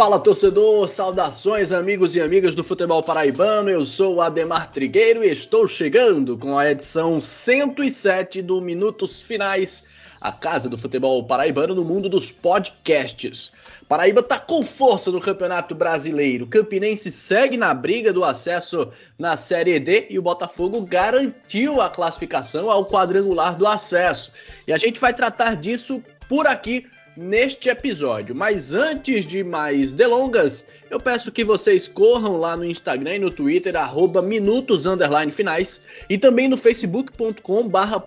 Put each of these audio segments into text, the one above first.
Fala torcedor, saudações amigos e amigas do futebol paraibano. Eu sou Ademar Trigueiro e estou chegando com a edição 107 do Minutos Finais, a casa do futebol paraibano no mundo dos podcasts. Paraíba tá com força no Campeonato Brasileiro. Campinense segue na briga do acesso na Série D e o Botafogo garantiu a classificação ao quadrangular do acesso. E a gente vai tratar disso por aqui neste episódio. Mas antes de mais delongas, eu peço que vocês corram lá no Instagram e no Twitter, arroba minutos finais, e também no facebook.com barra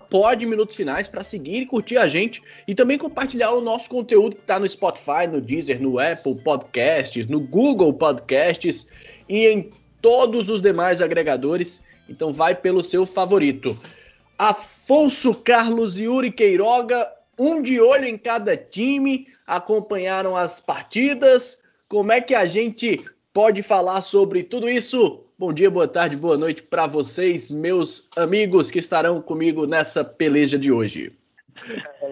finais para seguir e curtir a gente e também compartilhar o nosso conteúdo que está no Spotify, no Deezer, no Apple Podcasts, no Google Podcasts e em todos os demais agregadores. Então vai pelo seu favorito. Afonso Carlos Yuri Queiroga, um de olho em cada time, acompanharam as partidas. Como é que a gente pode falar sobre tudo isso? Bom dia, boa tarde, boa noite para vocês, meus amigos que estarão comigo nessa peleja de hoje.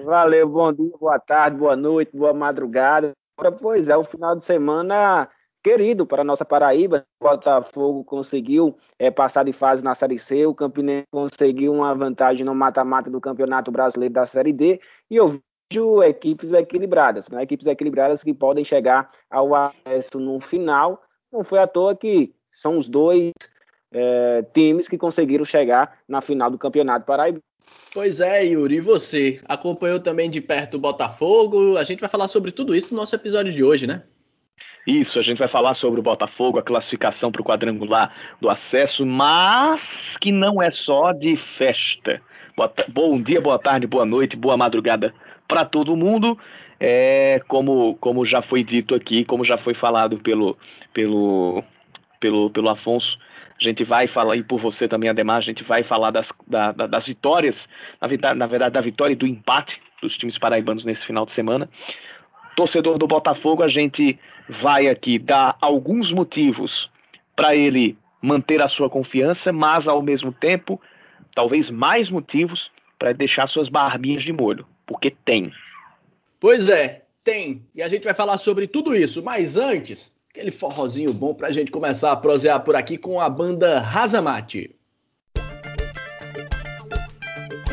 Valeu, bom dia, boa tarde, boa noite, boa madrugada. Pois é, o final de semana querido para a nossa Paraíba. O Botafogo conseguiu é, passar de fase na Série C, o Campinense conseguiu uma vantagem no mata-mata do Campeonato Brasileiro da Série D, e eu vejo equipes equilibradas, né? equipes equilibradas que podem chegar ao acesso no final. Não foi à toa que são os dois é, times que conseguiram chegar na final do Campeonato Paraíba. Pois é, Yuri, e você? Acompanhou também de perto o Botafogo? A gente vai falar sobre tudo isso no nosso episódio de hoje, né? Isso, a gente vai falar sobre o Botafogo, a classificação para o quadrangular do acesso, mas que não é só de festa. Bom dia, boa tarde, boa noite, boa madrugada para todo mundo. É, como, como já foi dito aqui, como já foi falado pelo, pelo, pelo, pelo Afonso, a gente vai falar, e por você também, Ademar, a gente vai falar das, da, das vitórias, na, na verdade, da vitória e do empate dos times paraibanos nesse final de semana. Torcedor do Botafogo, a gente vai aqui dar alguns motivos para ele manter a sua confiança, mas ao mesmo tempo, talvez mais motivos para deixar suas barbinhas de molho, porque tem. Pois é, tem. E a gente vai falar sobre tudo isso, mas antes, aquele forrozinho bom para a gente começar a prosear por aqui com a banda Razamate.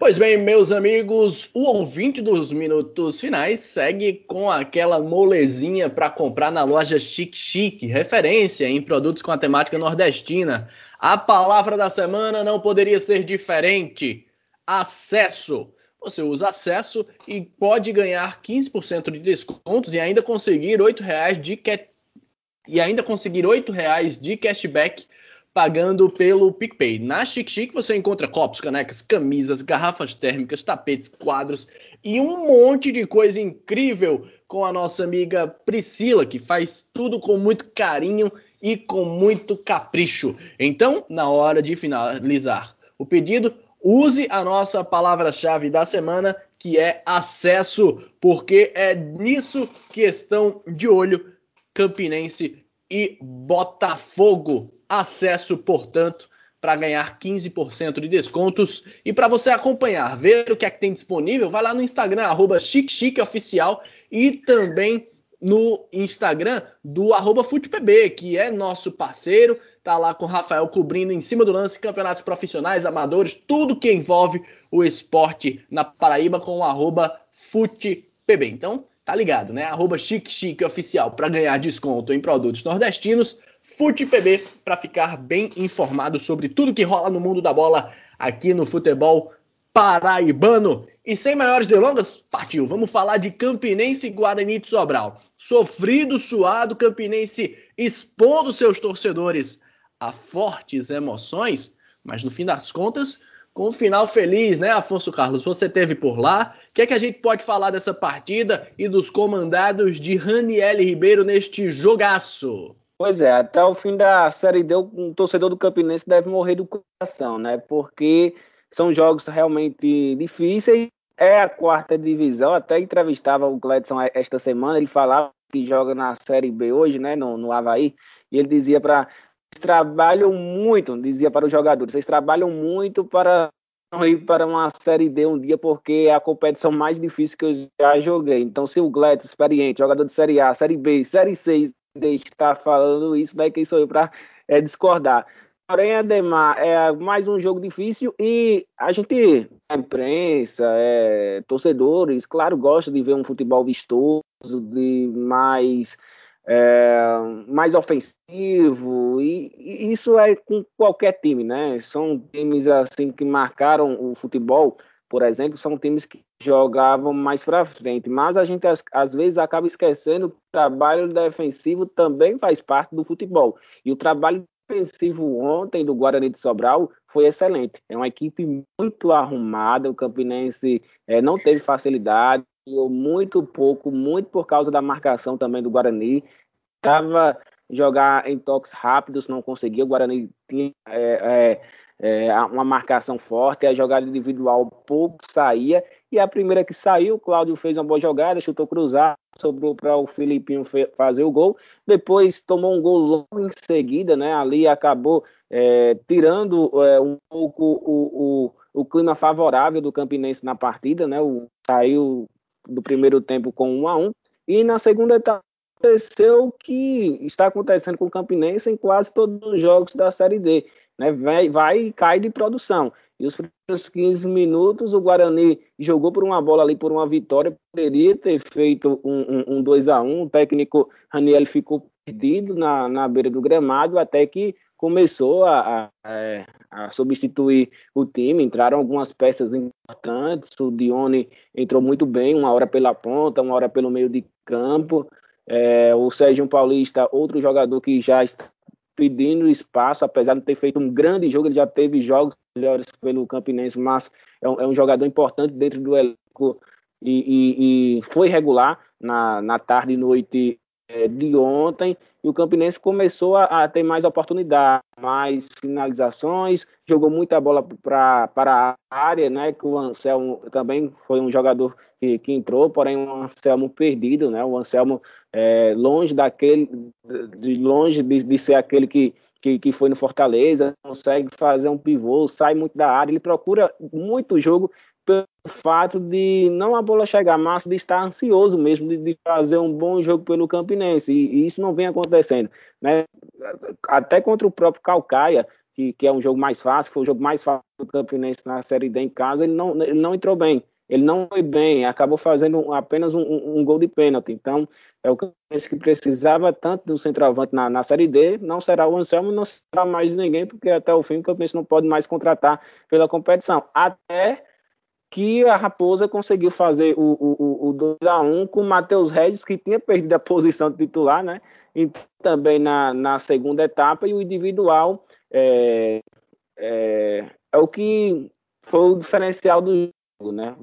Pois bem, meus amigos, o ouvinte dos minutos finais segue com aquela molezinha para comprar na loja Chic Chic, referência em produtos com a temática nordestina. A palavra da semana não poderia ser diferente: acesso. Você usa acesso e pode ganhar 15% de descontos e ainda conseguir R$ reais de e ainda conseguir R$ reais de cashback pagando pelo PicPay. Na Chic Chic você encontra copos, canecas, camisas, garrafas térmicas, tapetes, quadros e um monte de coisa incrível com a nossa amiga Priscila, que faz tudo com muito carinho e com muito capricho. Então, na hora de finalizar o pedido, use a nossa palavra-chave da semana, que é acesso, porque é nisso que estão de olho Campinense e Botafogo acesso, portanto, para ganhar 15% de descontos. E para você acompanhar, ver o que é que tem disponível, vai lá no Instagram, arroba Oficial, e também no Instagram do arroba FutePB, que é nosso parceiro, tá lá com o Rafael cobrindo em cima do lance campeonatos profissionais, amadores, tudo que envolve o esporte na Paraíba com o arroba FutePB. Então, tá ligado, né? Arroba Oficial para ganhar desconto em produtos nordestinos. FutePB para ficar bem informado sobre tudo que rola no mundo da bola aqui no futebol paraibano. E sem maiores delongas, partiu. Vamos falar de Campinense e Guarani de Sobral. Sofrido, suado, Campinense expondo seus torcedores a fortes emoções, mas no fim das contas, com um final feliz, né, Afonso Carlos? Você teve por lá. O que é que a gente pode falar dessa partida e dos comandados de Raniel Ribeiro neste jogaço? Pois é, até o fim da Série D, um torcedor do Campinense deve morrer do coração, né? Porque são jogos realmente difíceis. É a quarta divisão, até entrevistava o Gledson esta semana, ele falava que joga na Série B hoje, né, no, no Havaí, e ele dizia para trabalham muito, dizia para os jogadores, vocês trabalham muito para não ir para uma Série D um dia, porque é a competição mais difícil que eu já joguei. Então, se o Gledson, experiente, jogador de Série A, Série B, Série C, está falando isso, daí quem sou eu para é, discordar. Porém, Ademar, é mais um jogo difícil e a gente, a imprensa, é, torcedores, claro, gosta de ver um futebol vistoso, de mais, é, mais ofensivo, e, e, isso é com qualquer time, né? São times assim que marcaram o futebol, por exemplo, são times que jogavam mais para frente, mas a gente às, vezes acaba esquecendo que o trabalho defensivo também faz parte do futebol. E o trabalho ofensivo ontem do Guarani de Sobral foi excelente. É uma equipe muito arrumada. O Campinense é, não teve facilidade, muito pouco, muito por causa da marcação também do Guarani. Estava jogar em toques rápidos, não conseguia. O Guarani tinha é, é, é, uma marcação forte, a jogada individual pouco saía. E a primeira que saiu, o Cláudio fez uma boa jogada, chutou cruzado, sobrou para o Filipinho fazer o gol. Depois tomou um gol logo em seguida, né? Ali acabou é, tirando é, um pouco o, o, o, clima favorável do Campinense na partida, né? O, saiu do primeiro tempo com 1 a 1 e na segunda etapa aconteceu o que está acontecendo com o Campinense em quase todos os jogos da Série D. Né? Vai, vai e cai de produção. E os primeiros 15 minutos, o Guarani jogou por uma bola ali, por uma vitória, poderia ter feito um, um, um 2 a 1 O técnico Raniel ficou perdido na, na beira do gramado, até que começou a, a, a, substituir o time, entraram algumas peças importantes, o Dione entrou muito bem, uma hora pela ponta, uma hora pelo meio de campo, é, o Sérgio Paulista, outro jogador que já está pedindo espaço, apesar de ter feito um grande jogo, ele já teve jogos melhores pelo Campinense, mas é um, é um jogador importante dentro do elenco e, e, e foi regular na, na tarde e noite de ontem e o Campinense começou a, a, ter mais oportunidades, mais finalizações, jogou muita bola para a área, né? Que o Anselmo também foi um jogador que, que entrou, porém o Anselmo perdido, né? O Anselmo é, longe daquele, de longe de, de ser aquele que, que, que foi no Fortaleza, consegue fazer um pivô, sai muito da área, ele procura muito jogo pelo fato de não a bola chegar, mas de estar ansioso mesmo de, de fazer um bom jogo pelo Campinense, e, e, isso não vem acontecendo, né? Até contra o próprio Calcaia, que, que é um jogo mais fácil, foi o jogo mais fácil do Campinense na Série D em casa, ele não, ele não entrou bem, ele não foi bem, acabou fazendo apenas um, um, um gol de pênalti, então é o Campinense que precisava tanto do centroavante na, na Série D, não será o Anselmo, não será mais ninguém, porque até o fim o Campinense não pode mais contratar pela competição, até que a Raposa conseguiu fazer o, o, o 2x1 com o Matheus Regis, que tinha perdido a posição de titular, né? E também na, na segunda etapa, e o individual é, é, é o que foi o diferencial do jogo, né?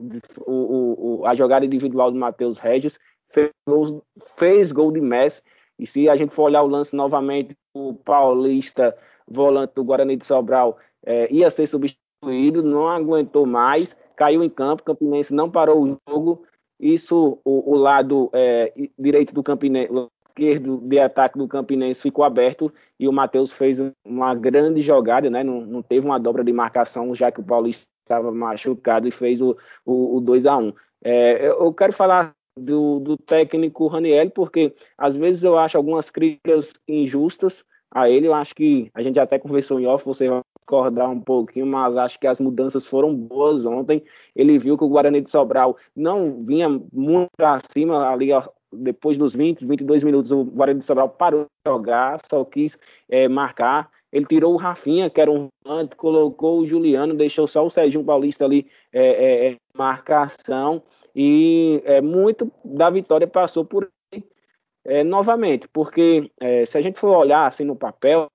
O, o, a jogada individual do Matheus Regis fez, fez gol de Messi, e se a gente for olhar o lance novamente, o paulista volante do Guarani de Sobral é, ia ser substituído, não aguentou mais, caiu em campo, o Campinense não parou o jogo. Isso, o, o lado é, direito do Campinense, o esquerdo de ataque do Campinense ficou aberto e o Matheus fez uma grande jogada, né? Não, não teve uma dobra de marcação, já que o Paulista estava machucado e fez o, o, o 2 a 1 é, Eu quero falar do, do técnico Raniel, porque às vezes eu acho algumas críticas injustas a ele. Eu acho que a gente até conversou em off, você vai discordar um pouquinho, mas acho que as mudanças foram boas ontem. Ele viu que o Guarani de Sobral não vinha muito acima ali depois dos 20, 22 minutos, o Guarani de Sobral parou de jogar, só quis é, marcar. Ele tirou o Rafinha, que era um volante, colocou o Juliano, deixou só o Sérgio Paulista ali é, é, marcação. E muito da vitória passou por é, novamente, porque é, se a gente for olhar assim no papel,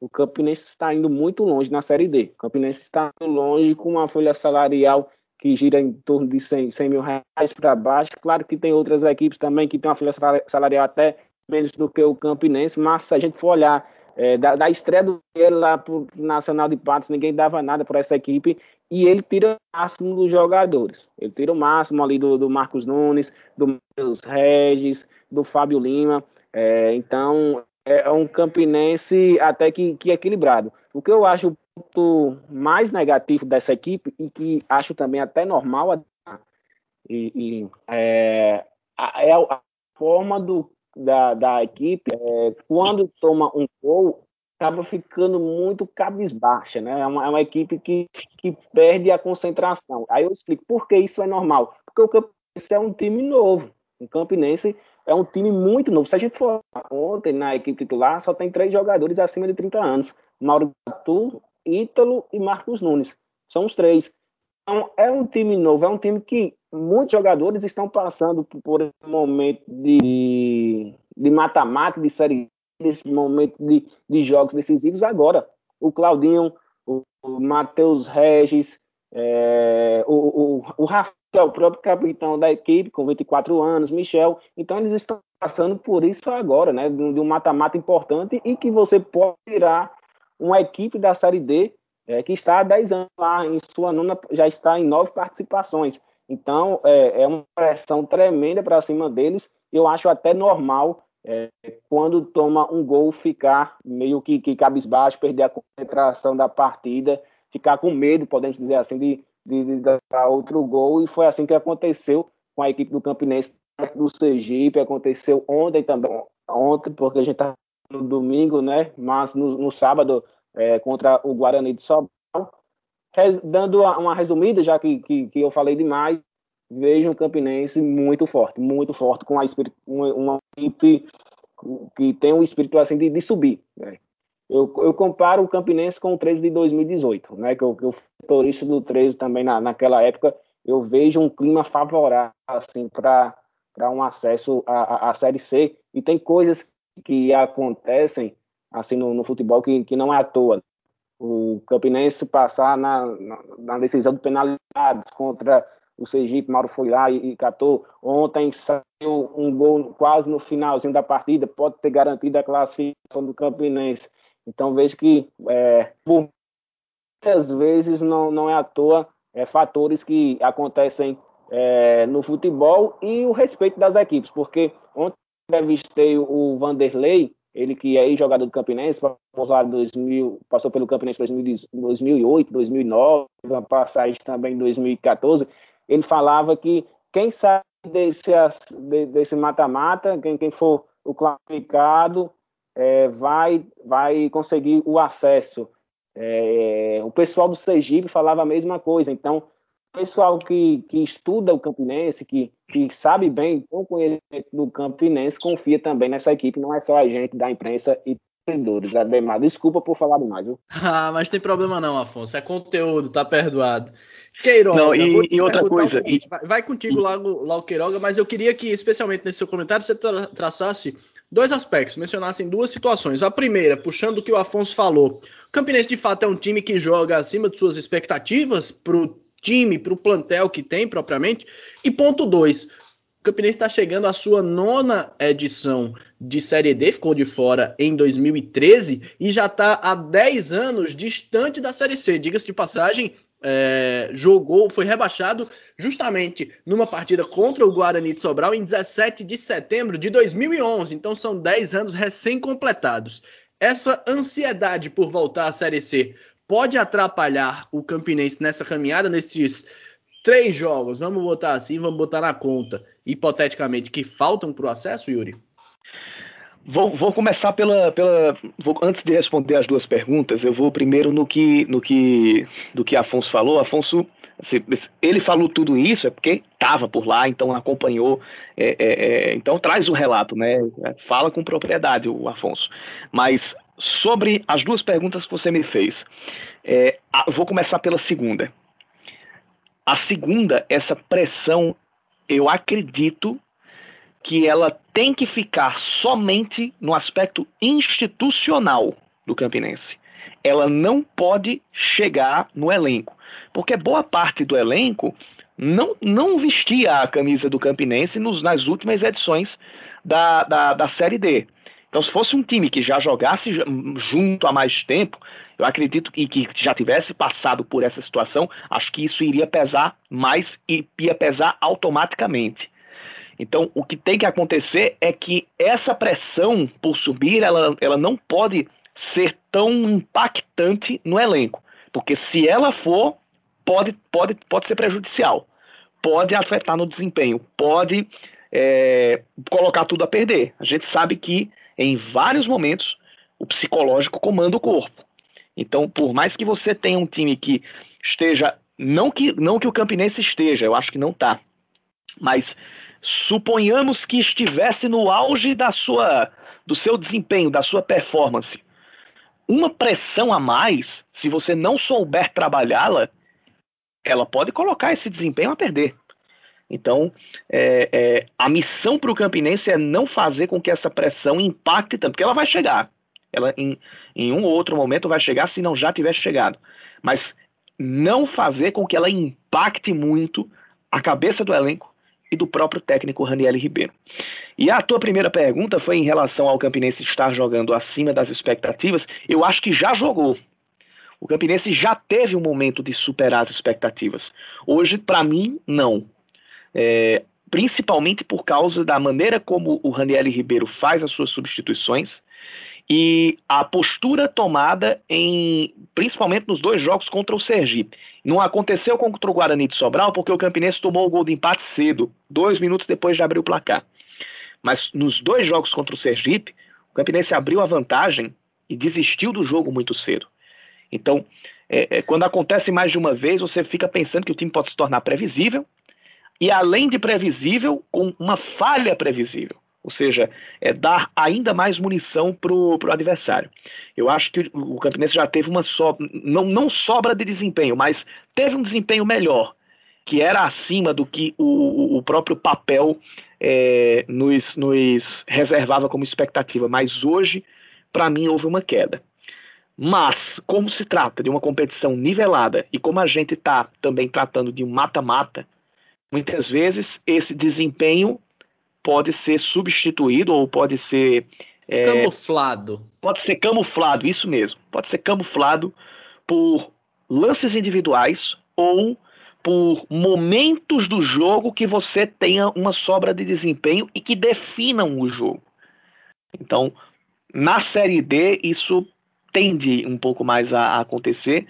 o Campinense está indo muito longe na Série D. O Campinense está longe com uma folha salarial que gira em torno de 100, 100 mil reais para baixo. Claro que tem outras equipes também que têm uma folha salarial até menos do que o Campinense, mas se a gente for olhar é, da, da, estreia dele lá pro Nacional de Patos, ninguém dava nada para essa equipe e ele tira o máximo dos jogadores. Ele tira o máximo ali do, do Marcos Nunes, do Matheus Regis, do Fábio Lima. É, então é, é um Campinense até que, que equilibrado. O que eu acho mais negativo dessa equipe e que acho também até normal e, e é, é a forma do da, da equipe, é, quando toma um gol, acaba ficando muito cabisbaixa, né? É uma, é uma equipe que, que perde a concentração. Aí eu explico por que isso é normal. Porque o Campinense é um time novo. O Campinense é um time muito novo. Se a gente for ontem na equipe titular, só tem três jogadores acima de 30 anos: Mauro Gatu, Ítalo e Marcos Nunes. São os três. Então, é um time novo, é um time que muitos jogadores estão passando por esse momento de mata-mata, de, de série, desse momento de, de jogos decisivos agora. O Claudinho, o, Matheus Regis, é, o, o, o Rafael, o próprio capitão da equipe, com 24 anos, Michel. Então, eles estão passando por isso agora, né? De um mata-mata importante e que você pode tirar uma equipe da Série D é, que está há 10 anos lá, em sua nona, já está em nove participações. Então, é, é uma pressão tremenda para cima deles. Eu acho até normal, é, quando toma um gol, ficar meio que, que cabisbaixo, perder a concentração da partida, ficar com medo, podemos dizer assim, de, de, de dar outro gol. E foi assim que aconteceu com a equipe do Campinense do Sergipe, aconteceu ontem também, ontem, porque a gente está no domingo, né? Mas no, no sábado é, contra o Guarani de Sobral. Dando uma resumida, já que, que, que eu falei demais, vejo um Campinense muito forte, muito forte, com a uma, uma equipe que tem um espírito assim de, de subir. Né? Eu, eu, comparo o Campinense com o 13 de 2018, né? que eu, que eu fui turista do 13 também na, naquela época, eu vejo um clima favorável assim, para um acesso à, à Série C, e tem coisas que acontecem assim no, no, futebol que, que não é à toa. O Campinense passar na, na, na decisão de penalidades contra o Sergipe, Mauro foi lá e, e catou. Ontem saiu um gol quase no finalzinho da partida, pode ter garantido a classificação do Campinense. Então vejo que é, muitas vezes não, não é à toa é, fatores que acontecem é, no futebol e o respeito das equipes, porque ontem entrevistei o Vanderlei ele que é jogador do Campinense, passou, 2000, passou pelo Campinense em 2008, 2009, uma passagem também em 2014, ele falava que quem sai desse desse mata-mata, quem, quem for o classificado, é, vai, vai conseguir o acesso. É, o pessoal do Sergipe falava a mesma coisa, então pessoal que, que estuda o Campinense, que, que sabe bem, com conhecimento do Campinense, confia também nessa equipe, não é só a gente da imprensa e torcedores. Ademar, desculpa por falar demais, viu? Ah, mas tem problema não, Afonso. É conteúdo, tá perdoado. Queiroga, não, e, e outra coisa. Seguinte, vai, vai, contigo logo, logo, Queiroga, mas eu queria que, especialmente nesse seu comentário, você tra traçasse dois aspectos, mencionassem duas situações. A primeira, puxando o que o Afonso falou. O Campinense, de fato, é um time que joga acima de suas expectativas pro time, para o plantel que tem propriamente. E ponto 2, o Campinense está chegando à sua nona edição de Série D, ficou de fora em 2013 e já está há 10 anos distante da Série C. Diga-se de passagem, é, jogou, foi rebaixado justamente numa partida contra o Guarani de Sobral em 17 de setembro de 2011. Então são 10 anos recém-completados. Essa ansiedade por voltar à Série C pode atrapalhar o Campinense nessa caminhada, nesses três jogos, vamos botar assim, vamos botar na conta, hipoteticamente, que faltam para o acesso, Yuri? Vou, vou, começar pela. pela vou, antes de responder as duas perguntas, eu vou primeiro no que, no que, do que Afonso falou. Afonso, ele falou tudo isso é porque estava por lá, então acompanhou. É, é, é, então traz o relato, né? Fala com propriedade, o Afonso. Mas sobre as duas perguntas que você me fez, é, vou começar pela segunda. A segunda, essa pressão, eu acredito que ela tem que ficar somente no aspecto institucional do Campinense. Ela não pode chegar no elenco. porque boa parte do elenco não, não vestia a camisa do Campinense nos, nas últimas edições da, da, da Série D. Então, se fosse um time que já jogasse junto há mais tempo, eu acredito que, que já tivesse passado por essa situação, acho que isso iria pesar mais e ia pesar automaticamente. Então, o que tem que acontecer é que essa pressão por subir, ela, ela não pode ser tão impactante no elenco, porque se ela for, pode, pode, pode ser prejudicial, pode afetar no desempenho, pode é, colocar tudo a perder. A gente sabe que em vários momentos o psicológico comanda o corpo. Então, por mais que você tenha um time que esteja, não que, não que o Campinense esteja, eu acho que não está, mas suponhamos que estivesse no auge da sua, do seu desempenho, da sua performance. Uma pressão a mais, se você não souber trabalhá-la, ela pode colocar esse desempenho a perder. Então, é, é, a missão para o Campinense é não fazer com que essa pressão impacte tanto, porque ela vai chegar. Ela em, em um ou outro momento vai chegar, se não já tiver chegado. Mas não fazer com que ela impacte muito a cabeça do elenco e do próprio técnico Raniel Ribeiro. E a tua primeira pergunta foi em relação ao Campinense estar jogando acima das expectativas. Eu acho que já jogou. O Campinense já teve um momento de superar as expectativas. Hoje, para mim, não. É, principalmente por causa da maneira como o Raniel Ribeiro faz as suas substituições e a postura tomada em principalmente nos dois jogos contra o Sergipe. Não aconteceu contra o Guarani de Sobral porque o Campinense tomou o gol de empate cedo, dois minutos depois de abrir o placar. Mas nos dois jogos contra o Sergipe, o Campinense abriu a vantagem e desistiu do jogo muito cedo. Então, é, é, quando acontece mais de uma vez, você fica pensando que o time pode se tornar previsível e, além de previsível, com uma falha previsível ou seja, é dar ainda mais munição para o adversário. Eu acho que o Campinense já teve uma sobra, não, não sobra de desempenho, mas teve um desempenho melhor, que era acima do que o, o próprio papel é, nos, nos reservava como expectativa. Mas hoje, para mim, houve uma queda. Mas, como se trata de uma competição nivelada e como a gente está também tratando de um mata-mata, muitas vezes esse desempenho pode ser substituído ou pode ser. É, camuflado. Pode ser camuflado, isso mesmo. Pode ser camuflado por lances individuais ou por momentos do jogo que você tenha uma sobra de desempenho e que definam o jogo. Então, na Série D, isso tende um pouco mais a, acontecer.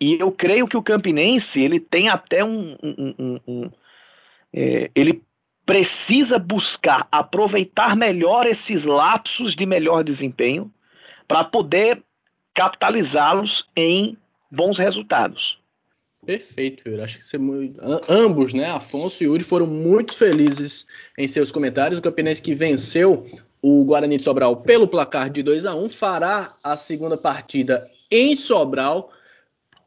E eu creio que o Campinense ele tem até um. um, um, um é, ele precisa buscar aproveitar melhor esses lapsos de melhor desempenho para poder capitalizá-los em bons resultados. Perfeito, eu acho que você, ambos, né, Afonso e Yuri, foram muito felizes em seus comentários. O Campinense que venceu o Guarani de Sobral pelo placar de 2 a 1 fará a segunda partida em Sobral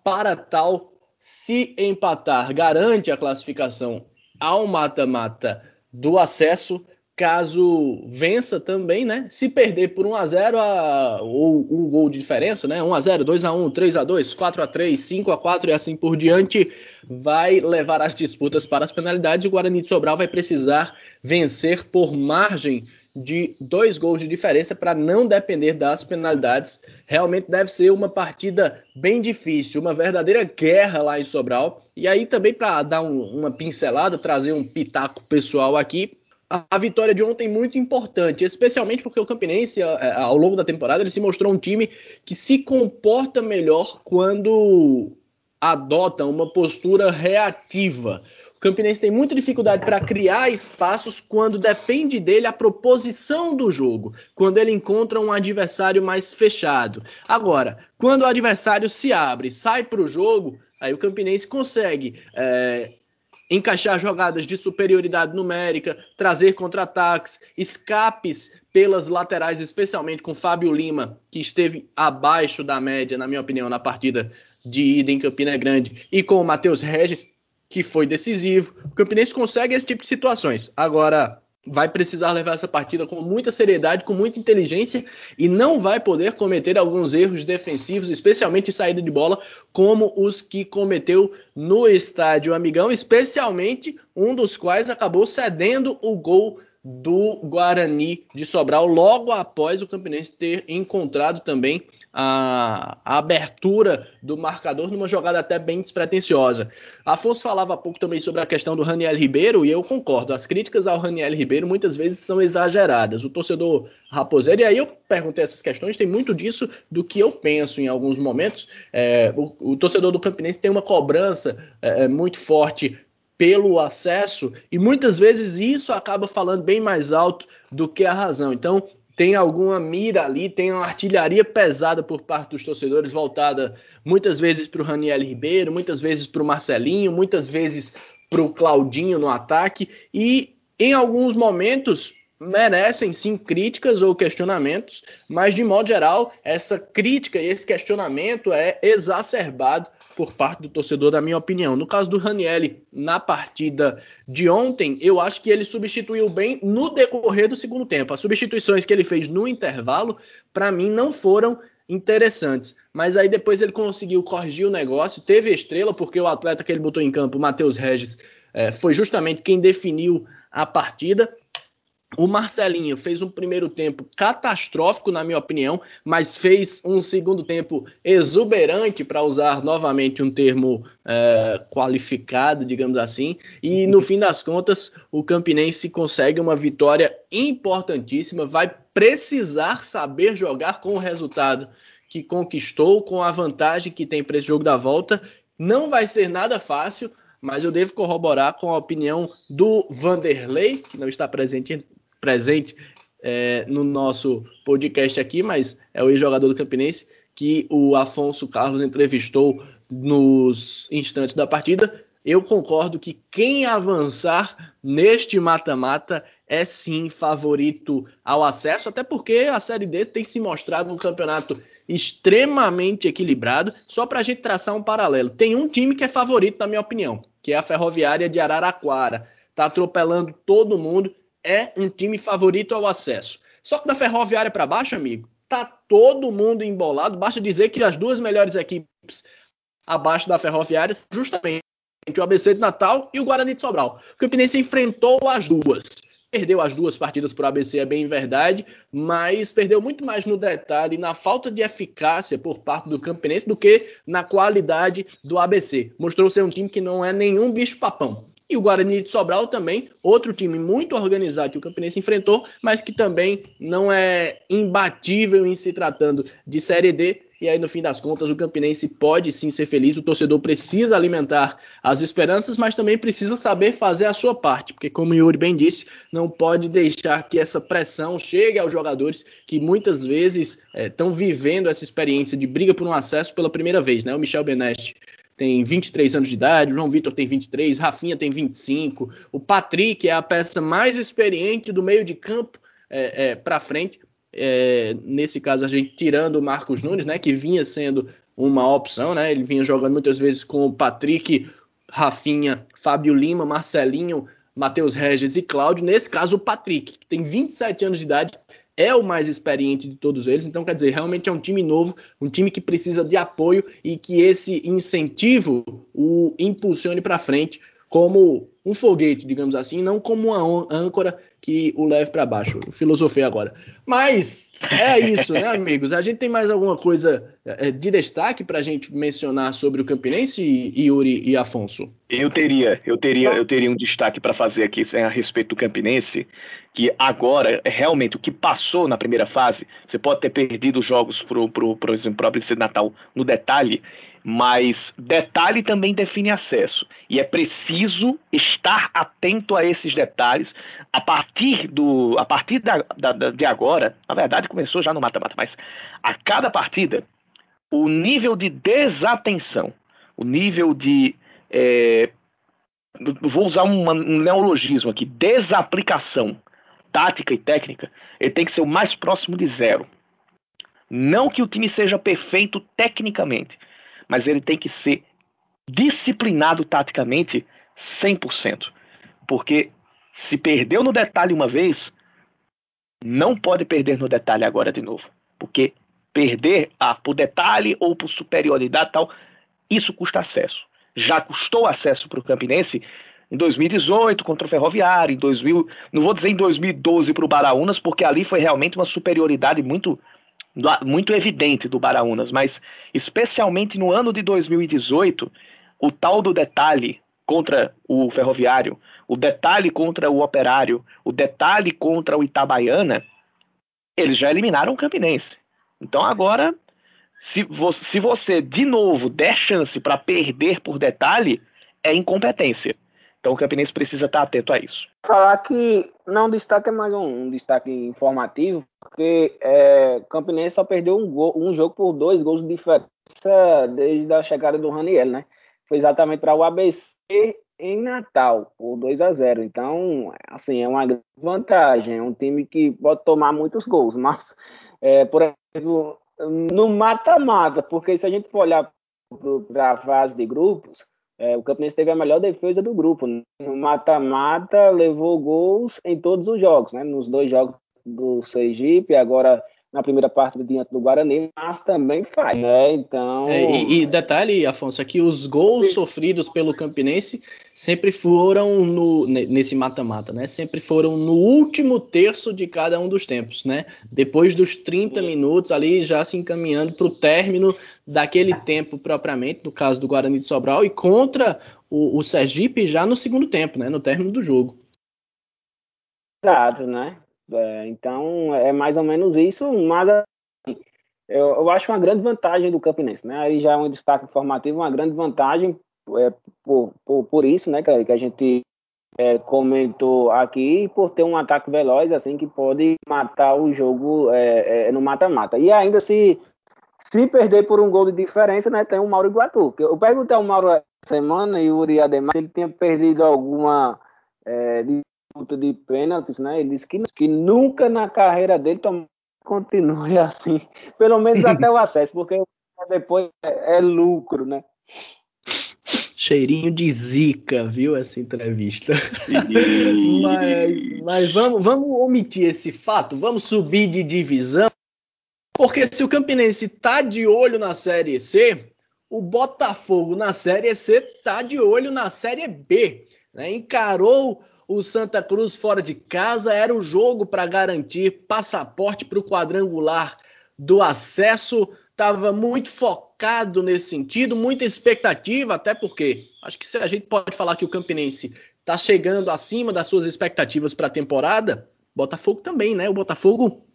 para tal se empatar garante a classificação ao mata-mata do acesso caso vença também, né? Se perder por 1 a 0 a, ou um gol de diferença, né? 1 a 0, 2 a 1, 3 a 2, 4 a 3, 5 a 4 e assim por diante, vai levar as disputas para as penalidades. O Guarani de Sobral vai precisar vencer por margem de dois gols de diferença para não depender das penalidades. Realmente deve ser uma partida bem difícil, uma verdadeira guerra lá em Sobral. E aí também para dar um, uma pincelada, trazer um pitaco pessoal aqui, a, vitória de ontem muito importante, especialmente porque o Campinense ao longo da temporada ele se mostrou um time que se comporta melhor quando adota uma postura reativa. Campinense tem muita dificuldade para criar espaços quando depende dele a proposição do jogo, quando ele encontra um adversário mais fechado. Agora, quando o adversário se abre, sai para o jogo, aí o Campinense consegue é, encaixar jogadas de superioridade numérica, trazer contra-ataques, escapes pelas laterais, especialmente com Fábio Lima, que esteve abaixo da média, na minha opinião, na partida de ida em Campina Grande, e com o Matheus Regis, que foi decisivo. O Campinense consegue esse tipo de situações. Agora, vai precisar levar essa partida com muita seriedade, com muita inteligência e não vai poder cometer alguns erros defensivos, especialmente em saída de bola, como os que cometeu no estádio Amigão, especialmente um dos quais acabou cedendo o gol do Guarani de Sobral logo após o Campinense ter encontrado também a, a, abertura do marcador numa jogada até bem despretensiosa. Afonso falava há pouco também sobre a questão do Raniel Ribeiro, e eu concordo. As críticas ao Raniel Ribeiro muitas vezes são exageradas. O torcedor raposeiro, e aí eu perguntei essas questões, tem muito disso do que eu penso em alguns momentos. É, o, o, torcedor do Campinense tem uma cobrança é, é muito forte pelo acesso, e muitas vezes isso acaba falando bem mais alto do que a razão. Então, tem alguma mira ali, tem uma artilharia pesada por parte dos torcedores, voltada muitas vezes para o Raniel Ribeiro, muitas vezes para o Marcelinho, muitas vezes para o Claudinho no ataque, e em alguns momentos merecem sim críticas ou questionamentos, mas de modo geral, essa crítica e esse questionamento é exacerbado por parte do torcedor, na minha opinião. No caso do Ranielli, na partida de ontem, eu acho que ele substituiu bem no decorrer do segundo tempo. As substituições que ele fez no intervalo, para mim, não foram interessantes. Mas aí depois ele conseguiu corrigir o negócio, teve estrela, porque o atleta que ele botou em campo, Matheus Regis, é, foi justamente quem definiu a partida. O Marcelinho fez um primeiro tempo catastrófico, na minha opinião, mas fez um segundo tempo exuberante, para usar novamente um termo é, qualificado, digamos assim. E no fim das contas, o Campinense consegue uma vitória importantíssima. Vai precisar saber jogar com o resultado que conquistou, com a vantagem que tem para esse jogo da volta. Não vai ser nada fácil, mas eu devo corroborar com a opinião do Vanderlei, que não está presente presente é, no nosso podcast aqui, mas é o ex-jogador do Campinense que o Afonso Carlos entrevistou nos instantes da partida. Eu concordo que quem avançar neste mata-mata é sim favorito ao acesso, até porque a Série D tem se mostrado um campeonato extremamente equilibrado. Só para a gente traçar um paralelo, tem um time que é favorito, na minha opinião, que é a Ferroviária de Araraquara. Está atropelando todo mundo é um time favorito ao acesso. Só que da Ferroviária para baixo, amigo, tá todo mundo embolado. Basta dizer que as duas melhores equipes abaixo da Ferroviária justamente o ABC de Natal e o Guarani de Sobral. O Campinense enfrentou as duas. Perdeu as duas partidas para o ABC, é bem verdade, mas perdeu muito mais no detalhe, na falta de eficácia por parte do Campinense do que na qualidade do ABC. Mostrou ser um time que não é nenhum bicho-papão. E o Guarani de Sobral também, outro time muito organizado que o Campinense enfrentou, mas que também não é imbatível em se tratando de Série D. E aí, no fim das contas, o Campinense pode sim ser feliz. O torcedor precisa alimentar as esperanças, mas também precisa saber fazer a sua parte, porque, como o Yuri bem disse, não pode deixar que essa pressão chegue aos jogadores que muitas vezes estão é, vivendo essa experiência de briga por um acesso pela primeira vez. Né? O Michel Benetti tem 23 anos de idade, o João Vitor tem 23, Rafinha tem 25, o Patrick é a peça mais experiente do meio de campo é, é, para frente. É, nesse caso, a gente tirando o Marcos Nunes, né, que vinha sendo uma opção, né, ele vinha jogando muitas vezes com o Patrick, Rafinha, Fábio Lima, Marcelinho, Matheus Regis e Cláudio. Nesse caso, o Patrick, que tem 27 anos de idade, é o mais experiente de todos eles. Então, quer dizer, realmente é um time novo, um time que precisa de apoio e que esse incentivo o impulsione para frente como um foguete, digamos assim, não como uma âncora que o leve para baixo. Filosofei agora. Mas é isso, né, amigos? A gente tem mais alguma coisa é, de destaque para a gente mencionar sobre o Campinense, Yuri e Afonso? Eu teria, eu teria, eu teria um destaque para fazer aqui a respeito do Campinense, que agora, realmente, o que passou na primeira fase, você pode ter perdido os jogos, pro, pro, por exemplo, para o Natal no detalhe, mas detalhe também define acesso. E é preciso estar atento a esses detalhes a partir do. A partir da, da, de agora, na verdade começou já no mata-mata, mas a cada partida, o nível de desatenção, o nível de. É, vou usar um, um neologismo aqui, desaplicação tática e técnica, ele tem que ser o mais próximo de zero. Não que o time seja perfeito tecnicamente, mas ele tem que ser disciplinado taticamente 100%. Porque Se perdeu no detalhe uma vez, não pode perder no detalhe agora de novo. Porque perder ah, por detalhe ou por superioridade tal, isso custa acesso. Já custou acesso para o Campinense em 2018 contra o Ferroviário, em 2000, não vou dizer em 2012 para o Baraunas, porque ali foi realmente uma superioridade muito muito evidente do Baraunas, mas especialmente no ano de 2018, o tal do detalhe contra o Ferroviário, o detalhe contra o Operário, o detalhe contra o Itabaiana, eles já eliminaram o Campinense. Então agora, se se você de novo der chance para perder por detalhe, é incompetência. Então o Campinense precisa estar atento a isso. Falar que não destaque é mais um, um destaque informativo, porque é, Campinense só perdeu um, gol, um jogo por dois gols de diferença desde a chegada do Raniel, né? Foi exatamente para o ABC em Natal, por 2 a 0 Então, assim, é uma vantagem. É um time que pode tomar muitos gols, mas, é, por exemplo, no mata-mata, porque se a gente for olhar para a fase de grupos, é, o Campinense teve a melhor defesa do grupo. Né? No mata-mata, levou gols em todos os jogos, né? Nos dois jogos do Sergipe, agora na primeira parte diante do Guarani, mas também faz, né? Então. É, e, e, detalhe, Afonso, é que os gols sofridos pelo Campinense sempre foram no, nesse mata-mata, né? Sempre foram no último terço de cada um dos tempos, né? Depois dos 30 minutos, ali já se encaminhando para o término daquele tempo propriamente, no caso do Guarani de Sobral, e contra o, o Sergipe já no segundo tempo, né? No término do jogo. Exato, né? É, então, é mais ou menos isso, mas assim, eu, eu, acho uma grande vantagem do Campinense, né? Aí já é um destaque informativo, uma grande vantagem é, por, por, por isso, né, que, a gente é, comentou aqui, por ter um ataque veloz, assim, que pode matar o jogo é, é no mata-mata. E ainda se, se perder por um gol de diferença, né, tem o Mauro Iguatu. Eu perguntei ao Mauro semana e o Uri Ademar se ele tinha perdido alguma é, disputa de pênaltis, né? Ele disse que, que nunca na carreira dele tom, continue assim, pelo menos até o acesso, porque depois é, é lucro, né? Cheirinho de zica, viu, essa entrevista. mas mas vamos, vamos omitir esse fato, vamos subir de divisão, porque se o Campinense tá de olho na Série C, o Botafogo na Série C tá de olho na Série B. Né? Encarou o Santa Cruz fora de casa era o jogo para garantir passaporte para o quadrangular do acesso. Estava muito focado nesse sentido, muita expectativa, até porque acho que se a gente pode falar que o Campinense está chegando acima das suas expectativas para a temporada, Botafogo também, né? O Botafogo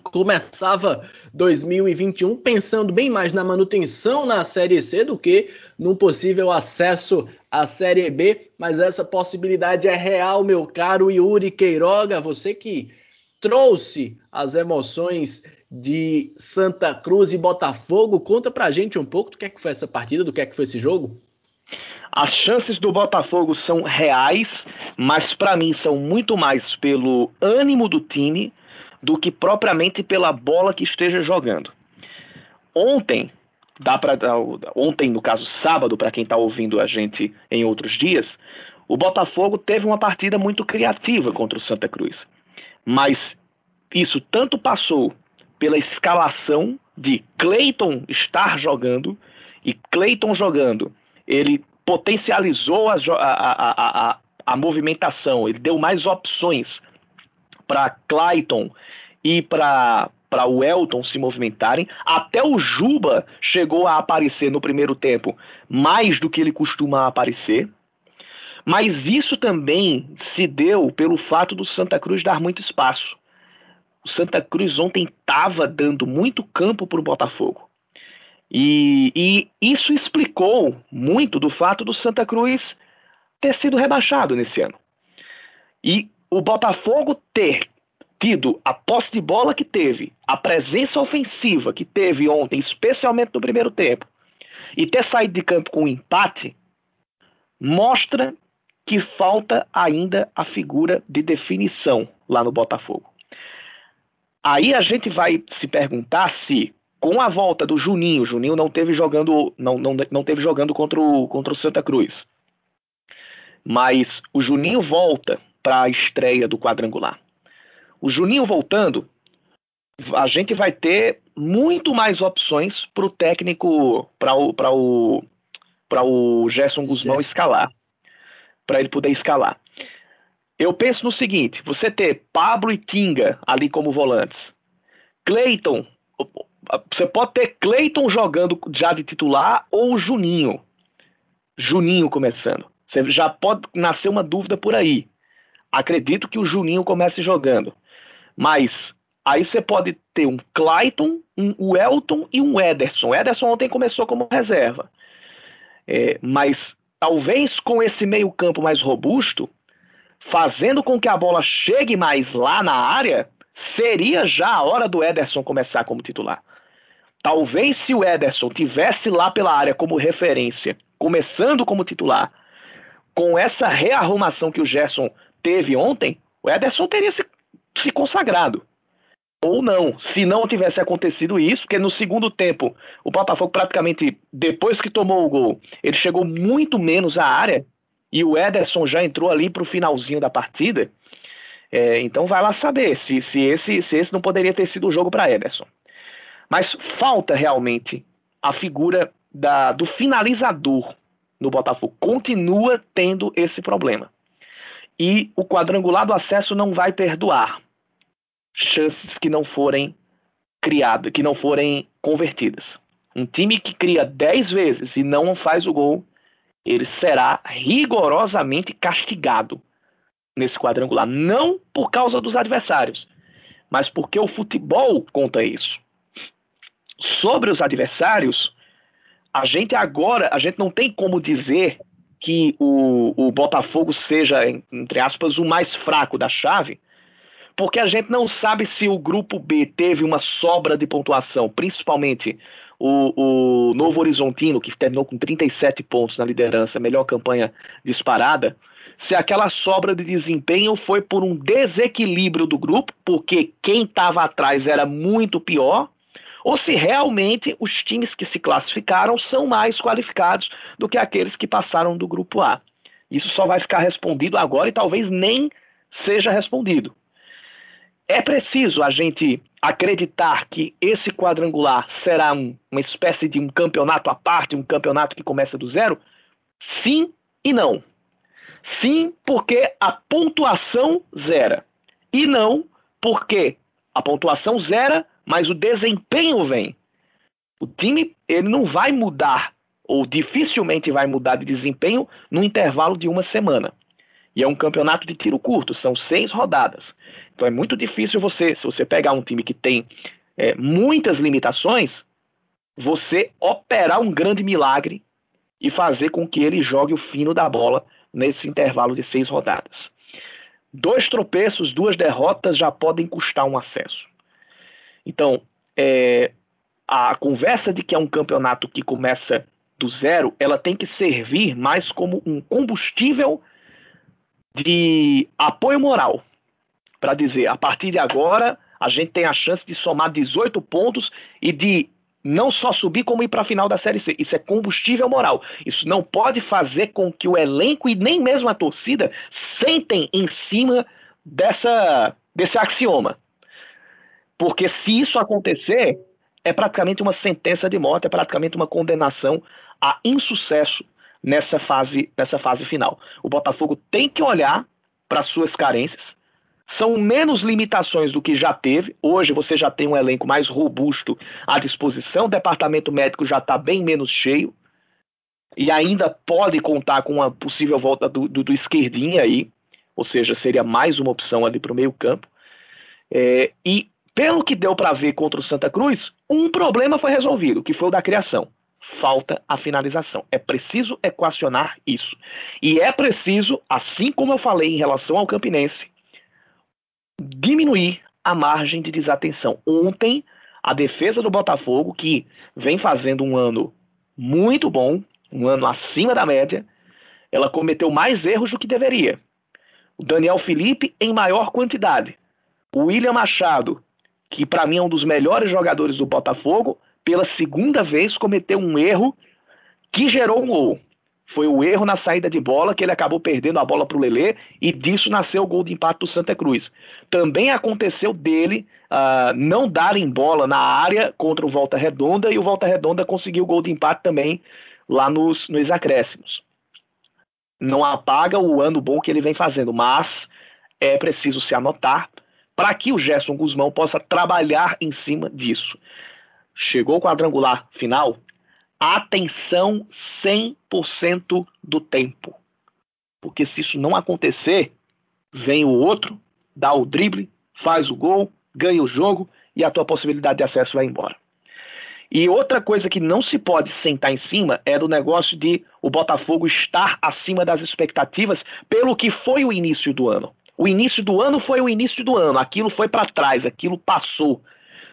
começava 2021 pensando bem mais na manutenção na Série C do que num possível acesso à Série B, mas essa possibilidade é real, meu caro Yuri Queiroga, você que trouxe as emoções de Santa Cruz e Botafogo, conta pra gente um pouco do que é que foi essa partida, do que é que foi esse jogo. As chances do Botafogo são reais, mas para mim são muito mais pelo ânimo do time do que propriamente pela bola que esteja jogando. Ontem, dá para ontem no caso sábado para quem está ouvindo a gente em outros dias, o Botafogo teve uma partida muito criativa contra o Santa Cruz. Mas isso tanto passou pela escalação de Cleiton estar jogando e Cleiton jogando, ele potencializou a, a, a, a, movimentação, ele deu mais opções para Clayton e para para o Elton se movimentarem. Até o Juba chegou a aparecer no primeiro tempo mais do que ele costuma aparecer. Mas isso também se deu pelo fato do Santa Cruz dar muito espaço. O Santa Cruz ontem estava dando muito campo para o Botafogo. E, e isso explicou muito do fato do Santa Cruz ter sido rebaixado nesse ano. E o Botafogo ter tido a posse de bola que teve, a presença ofensiva que teve ontem, especialmente no primeiro tempo, e ter saído de campo com um empate, mostra que falta ainda a figura de definição lá no Botafogo. Aí a gente vai se perguntar se, com a volta do Juninho, Juninho não teve jogando, não, não, não teve jogando contra o, contra o Santa Cruz. Mas o Juninho volta para a estreia do quadrangular. O Juninho voltando, a gente vai ter muito mais opções para o técnico, para o, o, o Gerson Guzmão escalar, para ele poder escalar. Eu penso no seguinte: você ter Pablo e Tinga ali como volantes, Cleiton, você pode ter Cleiton jogando já de titular ou Juninho. Juninho começando. Você já pode nascer uma dúvida por aí. Acredito que o Juninho comece jogando. Mas aí você pode ter um Clayton, um Welton e um Ederson. O Ederson ontem começou como reserva. É, mas talvez com esse meio-campo mais robusto, fazendo com que a bola chegue mais lá na área, seria já a hora do Ederson começar como titular. Talvez se o Ederson tivesse lá pela área como referência, começando como titular, com essa rearrumação que o Gerson teve ontem, o Ederson teria se se consagrado. Ou não, se não tivesse acontecido isso, porque no segundo tempo, o Botafogo praticamente, depois que tomou o gol, ele chegou muito menos à área, e o Ederson já entrou ali para o finalzinho da partida. É, então vai lá saber se, se, esse, se esse não poderia ter sido o jogo para Ederson. Mas falta realmente a figura da, do finalizador no Botafogo. Continua tendo esse problema e o quadrangular do acesso não vai perdoar chances que não forem criadas, que não forem convertidas. Um time que cria 10 vezes e não faz o gol, ele será rigorosamente castigado nesse quadrangular. Não por causa dos adversários, mas porque o futebol conta isso. Sobre os adversários, a gente agora, a gente não tem como dizer que o, o Botafogo seja, entre aspas, o mais fraco da chave, porque a gente não sabe se o grupo B teve uma sobra de pontuação, principalmente o, o Novo Horizontino, que terminou com 37 pontos na liderança, melhor campanha disparada, se aquela sobra de desempenho foi por um desequilíbrio do grupo, porque quem estava atrás era muito pior, ou se realmente os times que se classificaram são mais qualificados do que aqueles que passaram do grupo A. Isso só vai ficar respondido agora e talvez nem seja respondido. É preciso a gente acreditar que esse quadrangular será um, uma espécie de um campeonato à parte, um campeonato que começa do zero? Sim e não. Sim, porque a pontuação zera. E não porque a pontuação zera mas o desempenho vem. O time ele não vai mudar ou dificilmente vai mudar de desempenho no intervalo de uma semana. E é um campeonato de tiro curto, são seis rodadas. Então é muito difícil você, se você pegar um time que tem é, muitas limitações, você operar um grande milagre e fazer com que ele jogue o fino da bola nesse intervalo de seis rodadas. Dois tropeços, duas derrotas já podem custar um acesso. Então, é, a conversa de que é um campeonato que começa do zero, ela tem que servir mais como um combustível de apoio moral. Para dizer, a partir de agora, a gente tem a chance de somar 18 pontos e de não só subir, como ir para a final da Série C. Isso é combustível moral. Isso não pode fazer com que o elenco e nem mesmo a torcida sentem em cima dessa, desse axioma. Porque se isso acontecer, é praticamente uma sentença de morte, é praticamente uma condenação a insucesso nessa fase, nessa fase final. O Botafogo tem que olhar para suas carências. São menos limitações do que já teve. Hoje você já tem um elenco mais robusto à disposição. O departamento médico já está bem menos cheio. E ainda pode contar com uma possível volta do, do, do esquerdinha aí. Ou seja, seria mais uma opção ali para o meio campo. É, e pelo que deu para ver contra o Santa Cruz, um problema foi resolvido, que foi o da criação. Falta a finalização. É preciso equacionar isso. E é preciso, assim como eu falei em relação ao Campinense, diminuir a margem de desatenção. Ontem, a defesa do Botafogo, que vem fazendo um ano muito bom, um ano acima da média, ela cometeu mais erros do que deveria. O Daniel Felipe em maior quantidade. O William Machado que para mim é um dos melhores jogadores do Botafogo, pela segunda vez cometeu um erro que gerou um gol. Foi o erro na saída de bola que ele acabou perdendo a bola para o Lelê e disso nasceu o gol de empate do Santa Cruz. Também aconteceu dele uh, não darem bola na área contra o Volta Redonda e o Volta Redonda conseguiu o gol de empate também lá nos, nos acréscimos. Não apaga o ano bom que ele vem fazendo, mas é preciso se anotar para que o Gerson Guzmão possa trabalhar em cima disso. Chegou o quadrangular final, atenção 100% do tempo. Porque se isso não acontecer, vem o outro, dá o drible, faz o gol, ganha o jogo e a tua possibilidade de acesso vai embora. E outra coisa que não se pode sentar em cima é do negócio de o Botafogo estar acima das expectativas pelo que foi o início do ano. O início do ano foi o início do ano, aquilo foi para trás, aquilo passou.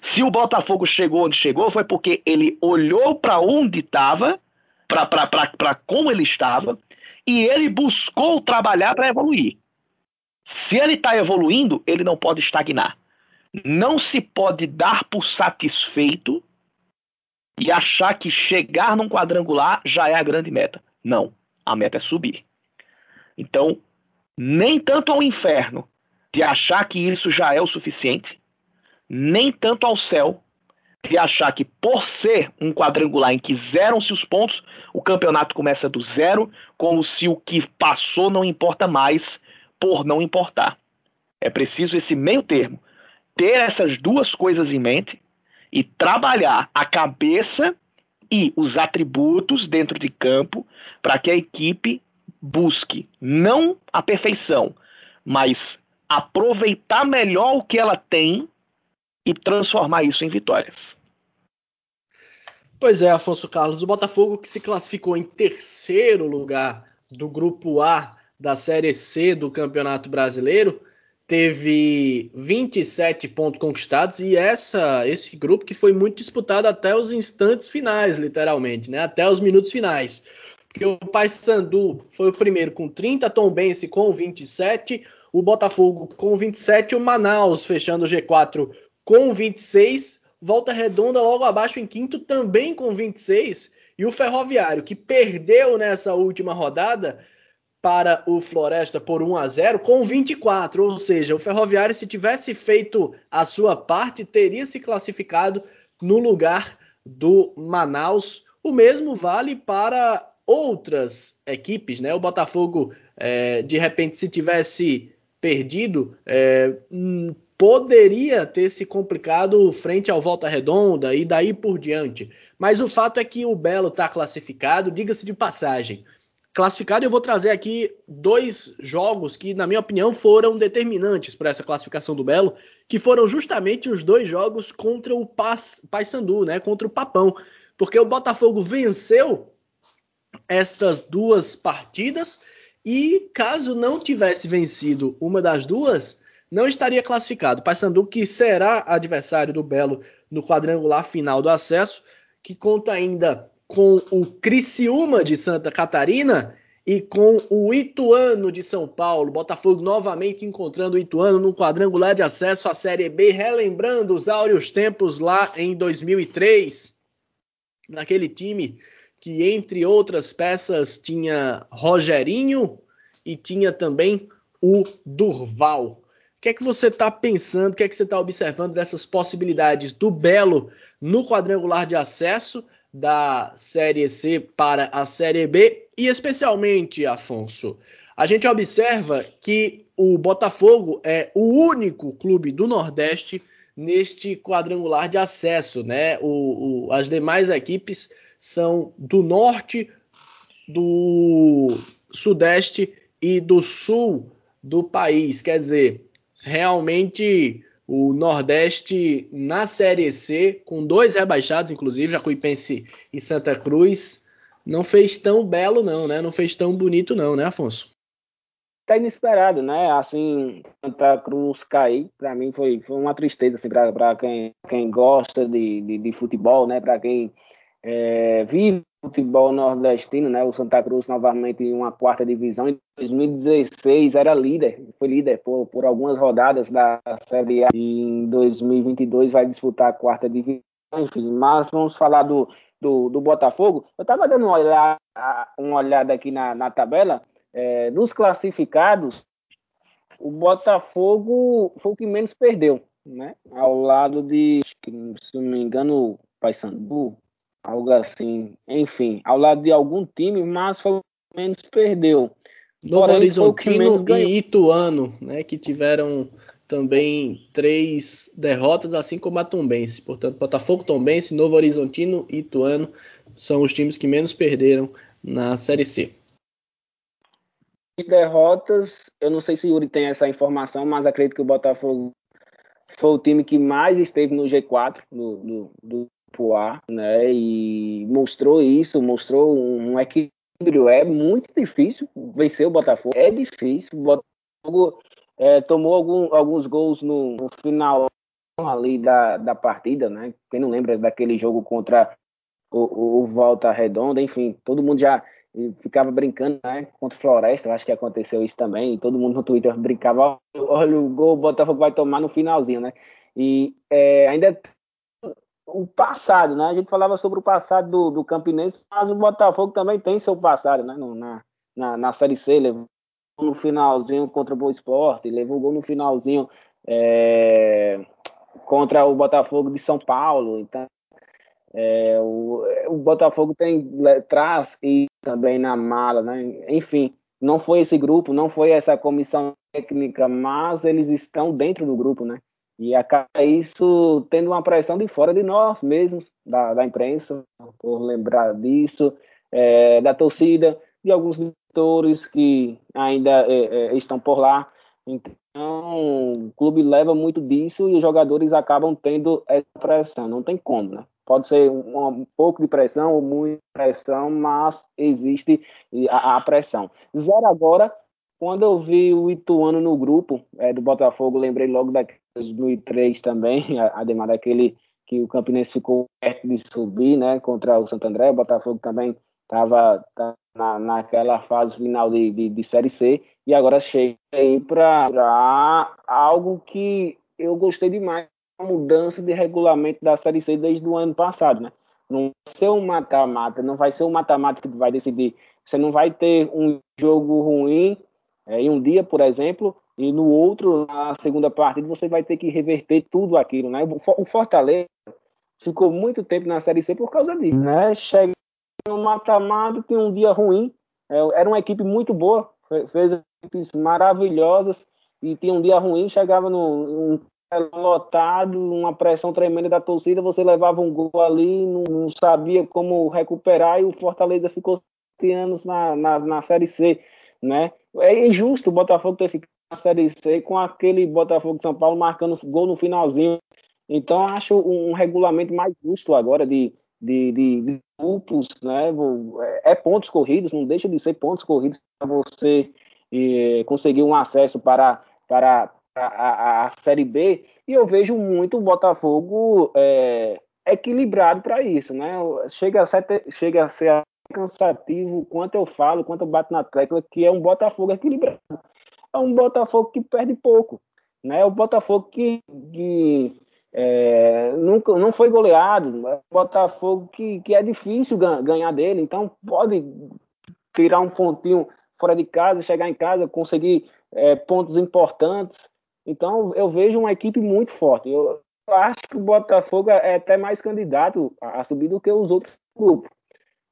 Se o Botafogo chegou onde chegou, foi porque ele olhou para onde estava, para como ele estava, e ele buscou trabalhar para evoluir. Se ele está evoluindo, ele não pode estagnar. Não se pode dar por satisfeito e achar que chegar num quadrangular já é a grande meta. Não, a meta é subir. Então, nem tanto ao inferno de achar que isso já é o suficiente, nem tanto ao céu de achar que por ser um quadrangular em que zeram-se os pontos, o campeonato começa do zero, como se o que passou não importa mais por não importar. É preciso esse meio termo, ter essas duas coisas em mente e trabalhar a cabeça e os atributos dentro de campo para que a equipe busque não a perfeição, mas aproveitar melhor o que ela tem e transformar isso em vitórias. Pois é, Afonso Carlos, o Botafogo que se classificou em terceiro lugar do grupo A da Série C do Campeonato Brasileiro, teve 27 pontos conquistados e essa esse grupo que foi muito disputado até os instantes finais, literalmente, né? Até os minutos finais. Porque o Paysandu foi o primeiro com 30, Tom Bense com 27, o Botafogo com 27, o Manaus fechando o G4 com 26, Volta Redonda logo abaixo em quinto também com 26, e o Ferroviário que perdeu nessa última rodada para o Floresta por 1 a 0 com 24, ou seja, o Ferroviário se tivesse feito a sua parte teria se classificado no lugar do Manaus. O mesmo vale para outras equipes, né? O Botafogo, é, de repente, se tivesse perdido, é, hum, poderia ter se complicado frente ao Volta Redonda e daí por diante. Mas o fato é que o Belo está classificado, diga-se de passagem. Classificado, eu vou trazer aqui dois jogos que, na minha opinião, foram determinantes para essa classificação do Belo, que foram justamente os dois jogos contra o Paysandu, né? Contra o Papão. Porque o Botafogo venceu estas duas partidas e, caso não tivesse vencido uma das duas, não estaria classificado. Paysandu, que será adversário do Belo no quadrangular final do acesso, que conta ainda com o Criciúma de Santa Catarina e com o Ituano de São Paulo. Botafogo novamente encontrando o Ituano no quadrangular de acesso à Série B, relembrando os áureos tempos lá em 2003, naquele time que, entre outras peças, tinha Rogerinho e tinha também o Durval. O que é que você está pensando, o que é que você está observando dessas possibilidades do Belo no quadrangular de acesso da Série C para a Série B e especialmente, Afonso, a gente observa que o Botafogo é o único clube do Nordeste neste quadrangular de acesso, né? O, o, as demais equipes são do Norte, do Sudeste e do Sul do país. Quer dizer, realmente o Nordeste na Série C, com dois rebaixados, inclusive, Jacuipense e Santa Cruz, não fez tão belo, não, né? Não fez tão bonito, não, né, Afonso? Tá inesperado, né? Assim, Santa Cruz cair, para mim foi, foi uma tristeza, assim, para quem, quem gosta de, de, de futebol, né? Para quem é, vive futebol nordestino, né? O Santa Cruz novamente em uma quarta divisão. Em 2016 era líder, foi líder por, por algumas rodadas da Série A. E em 2022 vai disputar a quarta divisão. Enfim, mas vamos falar do, do, do Botafogo, eu estava dando uma olhada, uma olhada aqui na, na tabela, é, dos classificados, o Botafogo foi o que menos perdeu, né? Ao lado de, se não me engano, Paysandu, algo assim. Enfim, ao lado de algum time, mas foi o que menos perdeu. Novo Porém, Horizontino e Ituano, né? Que tiveram também três derrotas, assim como a Tombense. Portanto, Botafogo, Tombense, Novo Horizontino e Ituano são os times que menos perderam na Série C derrotas, eu não sei se o Yuri tem essa informação, mas acredito que o Botafogo foi o time que mais esteve no G4 do, do, do Poá, né? E mostrou isso, mostrou um, equilíbrio. É muito difícil vencer o Botafogo, é difícil. O Botafogo é, tomou algum, alguns gols no, no, final ali da, da partida, né? Quem não lembra daquele jogo contra o, o Volta Redonda, enfim, todo mundo já ficava brincando, né, contra o Floresta, acho que aconteceu isso também, todo mundo no Twitter brincava, olha o gol, o Botafogo vai tomar no finalzinho, né, e é, ainda o passado, né, a gente falava sobre o passado do, do Campinense, mas o Botafogo também tem seu passado, né, no, na, na, na Série C, levou no finalzinho contra o Boa Esporte, levou gol no finalzinho é, contra o Botafogo de São Paulo, então é, o, o, Botafogo tem traz e também na mala, né? Enfim, não foi esse grupo, não foi essa comissão técnica, mas eles estão dentro do grupo, né? E acaba isso tendo uma pressão de fora de nós mesmos, da, da imprensa, por lembrar disso, é, da torcida, de alguns diretores que ainda é, é, estão por lá. Então, o clube leva muito disso e os jogadores acabam tendo essa pressão, não tem como, né? Pode ser um, um pouco de pressão ou muita pressão, mas existe a, a, pressão. Zero agora, quando eu vi o Ituano no grupo é, do Botafogo, lembrei logo da 2003 também, ademais daquele que o Campinense ficou perto de subir, né, contra o Santo André, o Botafogo também estava na, naquela fase final de, de, de Série C, e agora chega aí para algo que eu gostei demais mudança de regulamento da Série C desde o ano passado, né? Não vai ser um mata-mata, não vai ser um mata-mata que vai decidir. Você não vai ter um jogo ruim é, em um dia, por exemplo, e no outro, na segunda partida, você vai ter que reverter tudo aquilo, né? O Fortaleza ficou muito tempo na Série C por causa disso, né? Chega no mata-mata, tem um dia ruim, é, era uma equipe muito boa, fez equipes maravilhosas, e tinha um dia ruim, chegava no, lotado, uma pressão tremenda da torcida, você levava um gol ali, não, não sabia como recuperar e o Fortaleza ficou anos na, na, na Série C, né? É injusto o Botafogo ter ficado Série C com aquele Botafogo de São Paulo marcando gol no finalzinho. Então, acho um regulamento mais justo agora de, de, de, de grupos, né? É, é pontos corridos, não deixa de ser pontos corridos para você e, conseguir um acesso para, para, a, a, Série B, e eu vejo muito o Botafogo é, equilibrado para isso, né? Chega a, ser, chega a ser cansativo quanto eu falo, quanto eu bato na tecla, que é um Botafogo equilibrado. É um Botafogo que perde pouco, né? O Botafogo que, que é, nunca, não foi goleado, é um Botafogo que, que é difícil ganhar dele, então pode tirar um pontinho fora de casa, chegar em casa, conseguir é, pontos importantes, então, eu vejo uma equipe muito forte. Eu, acho que o Botafogo é até mais candidato a subir do que os outros grupos.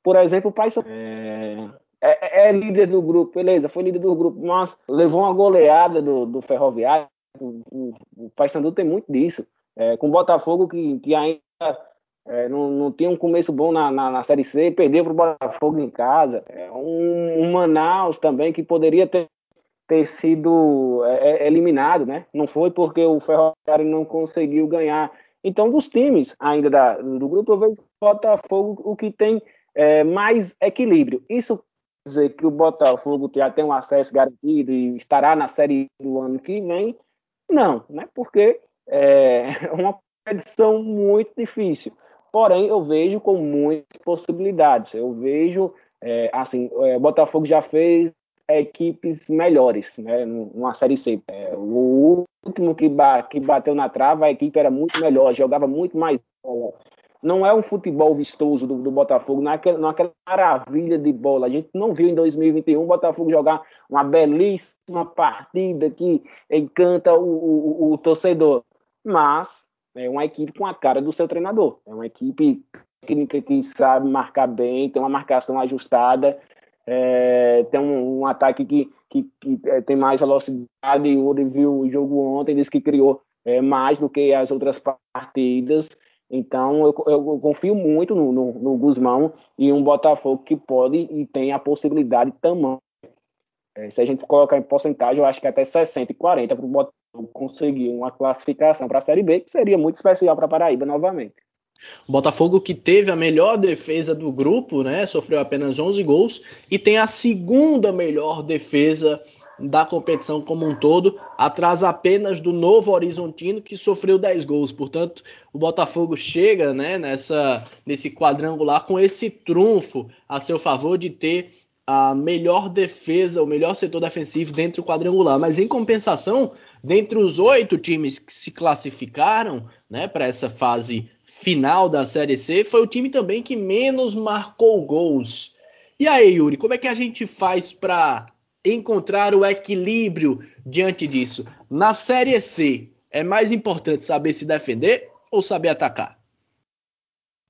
Por exemplo, o Paysandu é, é, é, líder do grupo, beleza, foi líder do grupo, mas levou uma goleada do, do Ferroviário. O, o, o Paysandu tem muito disso. É, com o Botafogo, que, que ainda é, não, não tinha um começo bom na, na, na Série C, perdeu para o Botafogo em casa. É, um, um Manaus também, que poderia ter ter sido é, é, eliminado, né? Não foi porque o Ferroviário não conseguiu ganhar. Então, dos times ainda da, do grupo, eu vejo o Botafogo o que tem é, mais equilíbrio. Isso dizer que o Botafogo já tem um acesso garantido e estará na Série do ano que vem? Não, né? Porque é uma competição muito difícil. Porém, eu vejo com muitas possibilidades. Eu vejo, é, assim, é, o Botafogo já fez equipes melhores, né, numa Série C. É, o último que bateu na trava, a equipe era muito melhor, jogava muito mais bola. Não é um futebol vistoso do, do Botafogo, não é, aquela, não é aquela maravilha de bola. A gente não viu em 2021 o Botafogo jogar uma belíssima partida que encanta o, o, o torcedor. Mas é uma equipe com a cara do seu treinador. É uma equipe técnica que sabe marcar bem, tem uma marcação ajustada, é, tem um, um, ataque que, que, que é, tem mais velocidade. O Uri viu o jogo ontem, disse que criou é, mais do que as outras partidas. Então, eu, eu confio muito no, no, no, Guzmão e um Botafogo que pode e tem a possibilidade também. É, se a gente colocar em porcentagem, eu acho que até 60 e 40 para o Botafogo conseguir uma classificação para a Série B, que seria muito especial para Paraíba novamente. O Botafogo que teve a melhor defesa do grupo, né? Sofreu apenas 11 gols e tem a segunda melhor defesa da competição como um todo, atrás apenas do Novo Horizontino, que sofreu 10 gols. Portanto, o Botafogo chega né, nessa, nesse quadrangular com esse trunfo a seu favor de ter a melhor defesa, o melhor setor defensivo dentro do quadrangular. Mas em compensação, dentre os oito times que se classificaram né, para essa fase final da Série C, foi o time também que menos marcou gols. E aí, Yuri, como é que a gente faz para encontrar o equilíbrio diante disso? Na Série C, é mais importante saber se defender ou saber atacar?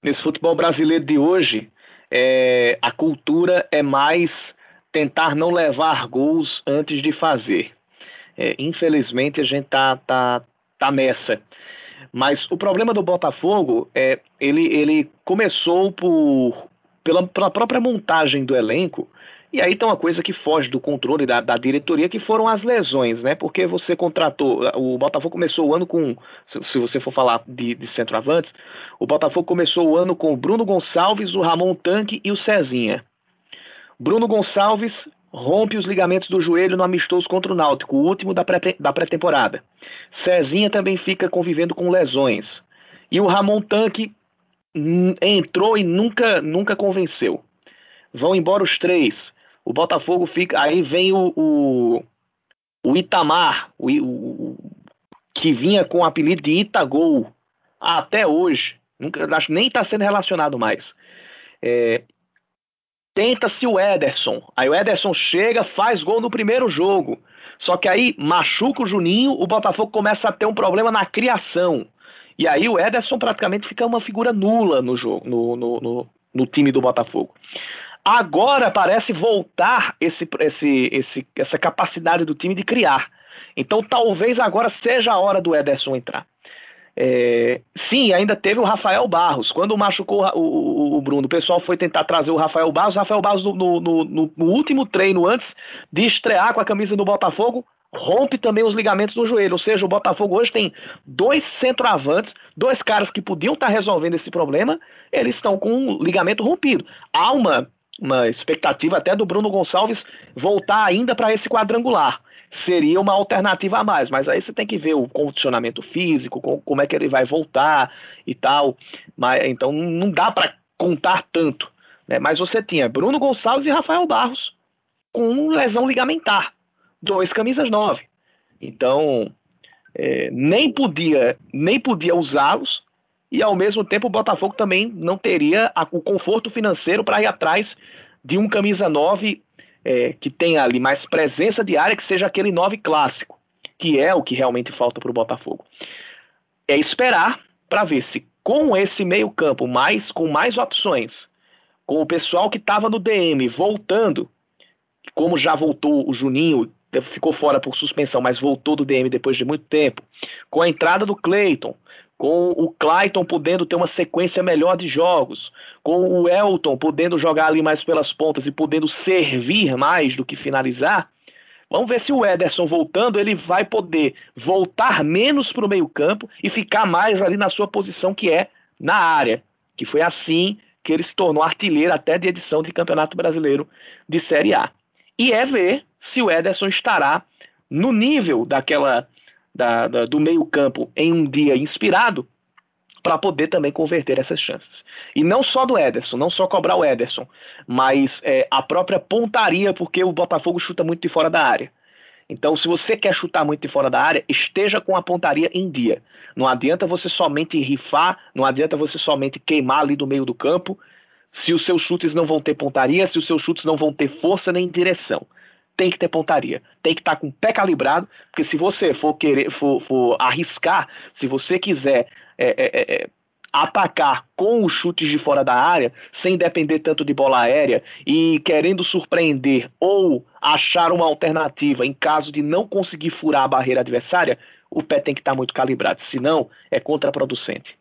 Nesse futebol brasileiro de hoje, é, a cultura é mais tentar não levar gols antes de fazer. É, infelizmente, a gente tá, tá, tá nessa. Mas o problema do Botafogo é ele, ele começou por pela, pela própria montagem do elenco. E aí tem uma coisa que foge do controle da, da, diretoria, que foram as lesões, né? Porque você contratou. O Botafogo começou o ano com. Se, se você for falar de, de centroavantes, o Botafogo começou o ano com o Bruno Gonçalves, o Ramon Tanque e o Cezinha. Bruno Gonçalves rompe os ligamentos do joelho no amistoso contra o Náutico, o último da pré-temporada. Cezinha também fica convivendo com lesões. E o Ramon Tanque entrou e nunca, nunca convenceu. Vão embora os três. O Botafogo fica. Aí vem o, o, o Itamar, o, o, que vinha com o apelido de Itagol até hoje. Nunca, acho nem está sendo relacionado mais. É, Tenta-se o Ederson. Aí o Ederson chega, faz gol no primeiro jogo. Só que aí machuca o Juninho, o Botafogo começa a ter um problema na criação. E aí o Ederson praticamente fica uma figura nula no jogo, no, no, no, no time do Botafogo. Agora parece voltar esse, esse, esse, essa capacidade do time de criar. Então talvez agora seja a hora do Ederson entrar. É, sim, ainda teve o Rafael Barros. Quando machucou o, o, o, Bruno, o pessoal foi tentar trazer o Rafael Barros. O Rafael Barros, no, no, no, no, último treino, antes de estrear com a camisa do Botafogo, rompe também os ligamentos do joelho. Ou seja, o Botafogo hoje tem dois centroavantes, dois caras que podiam estar resolvendo esse problema, eles estão com um ligamento rompido. Há uma, uma expectativa até do Bruno Gonçalves voltar ainda para esse quadrangular seria uma alternativa a mais. Mas aí você tem que ver o condicionamento físico, como é que ele vai voltar e tal. Mas, então não dá para contar tanto. Né? Mas você tinha Bruno Gonçalves e Rafael Barros com lesão ligamentar. Dois camisas nove. Então, é, nem podia nem podia usá-los e ao mesmo tempo o Botafogo também não teria a, o conforto financeiro para ir atrás de um camisa 9 é, que tenha ali mais presença de área, que seja aquele 9 clássico, que é o que realmente falta para o Botafogo. É esperar para ver se com esse meio-campo, mais com mais opções, com o pessoal que estava no DM voltando, como já voltou o Juninho, ficou fora por suspensão, mas voltou do DM depois de muito tempo, com a entrada do Cleiton, com o Clayton podendo ter uma sequência melhor de jogos, com o Elton podendo jogar ali mais pelas pontas e podendo servir mais do que finalizar. Vamos ver se o Ederson voltando, ele vai poder voltar menos para o meio-campo e ficar mais ali na sua posição que é na área. Que foi assim que ele se tornou artilheiro até de edição de Campeonato Brasileiro de Série A. E é ver se o Ederson estará no nível daquela da, da, do meio-campo em um dia inspirado para poder também converter essas chances. E não só do Ederson, não só cobrar o Ederson, mas é, a própria pontaria, porque o Botafogo chuta muito de fora da área. Então, se você quer chutar muito de fora da área, esteja com a pontaria em dia. Não adianta você somente rifar, não adianta você somente queimar ali do meio do campo, se os seus chutes não vão ter pontaria, se os seus chutes não vão ter força nem direção. Tem que ter pontaria, tem que estar com o pé calibrado, porque se você for querer, for, for arriscar, se você quiser é, é, é, atacar com os chutes de fora da área, sem depender tanto de bola aérea e querendo surpreender ou achar uma alternativa em caso de não conseguir furar a barreira adversária, o pé tem que estar muito calibrado, senão é contraproducente.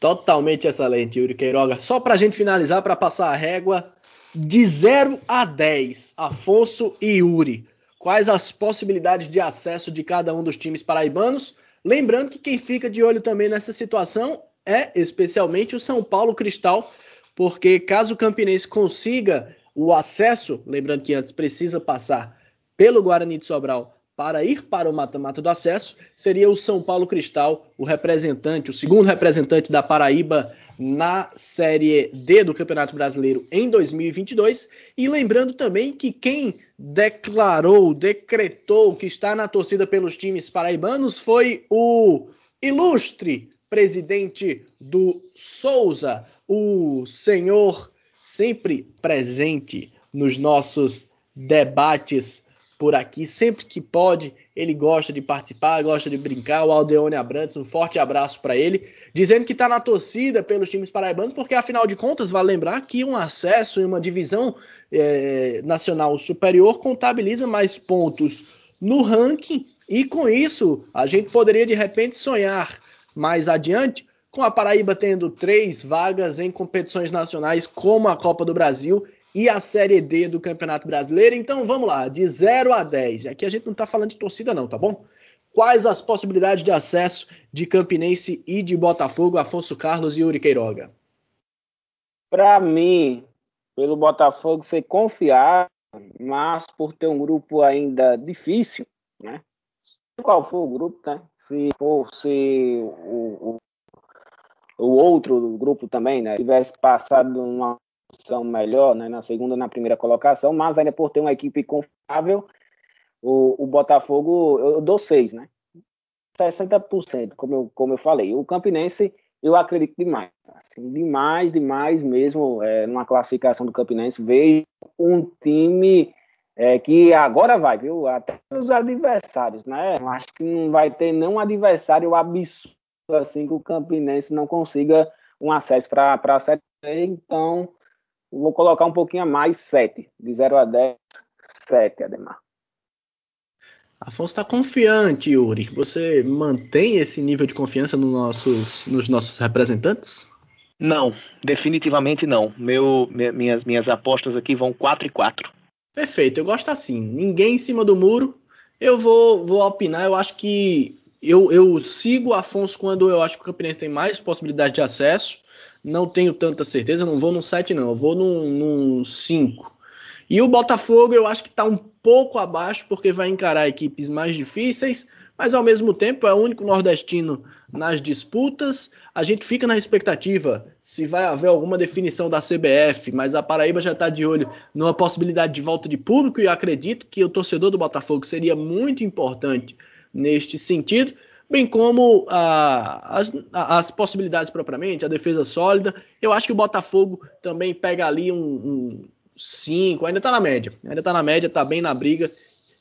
Totalmente excelente, Yuri Queiroga. Só para a gente finalizar, para passar a régua, de 0 a 10, Afonso e Yuri, quais as possibilidades de acesso de cada um dos times paraibanos? Lembrando que quem fica de olho também nessa situação é especialmente o São Paulo Cristal, porque caso o Campinense consiga o acesso, lembrando que antes precisa passar pelo Guarani de Sobral para ir para o mata-mata do acesso, seria o São Paulo Cristal, o representante, o segundo representante da Paraíba na Série D do Campeonato Brasileiro em 2022. E lembrando também que quem declarou, decretou que está na torcida pelos times paraibanos foi o ilustre presidente do Souza, o senhor sempre presente nos nossos debates por aqui, sempre que pode, ele gosta de participar, gosta de brincar. O Aldeone Abrantes, um forte abraço para ele, dizendo que está na torcida pelos times paraibanos, porque afinal de contas, vale lembrar que um acesso em uma divisão é, nacional superior contabiliza mais pontos no ranking, e com isso a gente poderia de repente sonhar mais adiante, com a Paraíba tendo três vagas em competições nacionais, como a Copa do Brasil e a Série D do Campeonato Brasileiro. Então vamos lá, de 0 a 10. Aqui a gente não está falando de torcida, não, tá bom? Quais as possibilidades de acesso de Campinense e de Botafogo, Afonso Carlos e Yuri Queiroga? Para mim, pelo Botafogo ser confiável, mas por ter um grupo ainda difícil, né? Qual for o grupo, tá? se fosse o, o, o outro grupo também, né, tivesse passado uma posição melhor, né, na segunda na primeira colocação, mas ainda por ter uma equipe confiável, o, o Botafogo, eu, dou seis, né? 60%, como eu, como eu falei. O Campinense, eu acredito demais. Assim, demais, demais mesmo, é, numa classificação do Campinense. Vejo um time é, que agora vai, viu? Até os adversários, né? Acho que não vai ter nenhum adversário absurdo assim que o Campinense não consiga um acesso para a Série então vou colocar um pouquinho a mais, 7. De 0 a 10, 7, Ademar. Afonso está confiante, Yuri. Você mantém esse nível de confiança nos nossos, nos nossos representantes? Não, definitivamente não. Meu, minhas, minhas apostas aqui vão 4 e 4. Perfeito, eu gosto assim. Ninguém em cima do muro. Eu vou, vou opinar. Eu acho que eu, eu sigo o Afonso quando eu acho que o Campinense tem mais possibilidade de acesso. Não tenho tanta certeza, não vou no 7, não. Eu vou num 5. E o Botafogo eu acho que está um pouco abaixo, porque vai encarar equipes mais difíceis mas ao mesmo tempo é o único nordestino nas disputas. A gente fica na expectativa se vai haver alguma definição da CBF, mas a Paraíba já está de olho numa possibilidade de volta de público e acredito que o torcedor do Botafogo seria muito importante neste sentido, bem como ah, as, as, possibilidades propriamente, a defesa sólida. Eu acho que o Botafogo também pega ali um 5, ainda está na média, ainda está na média, está bem na briga.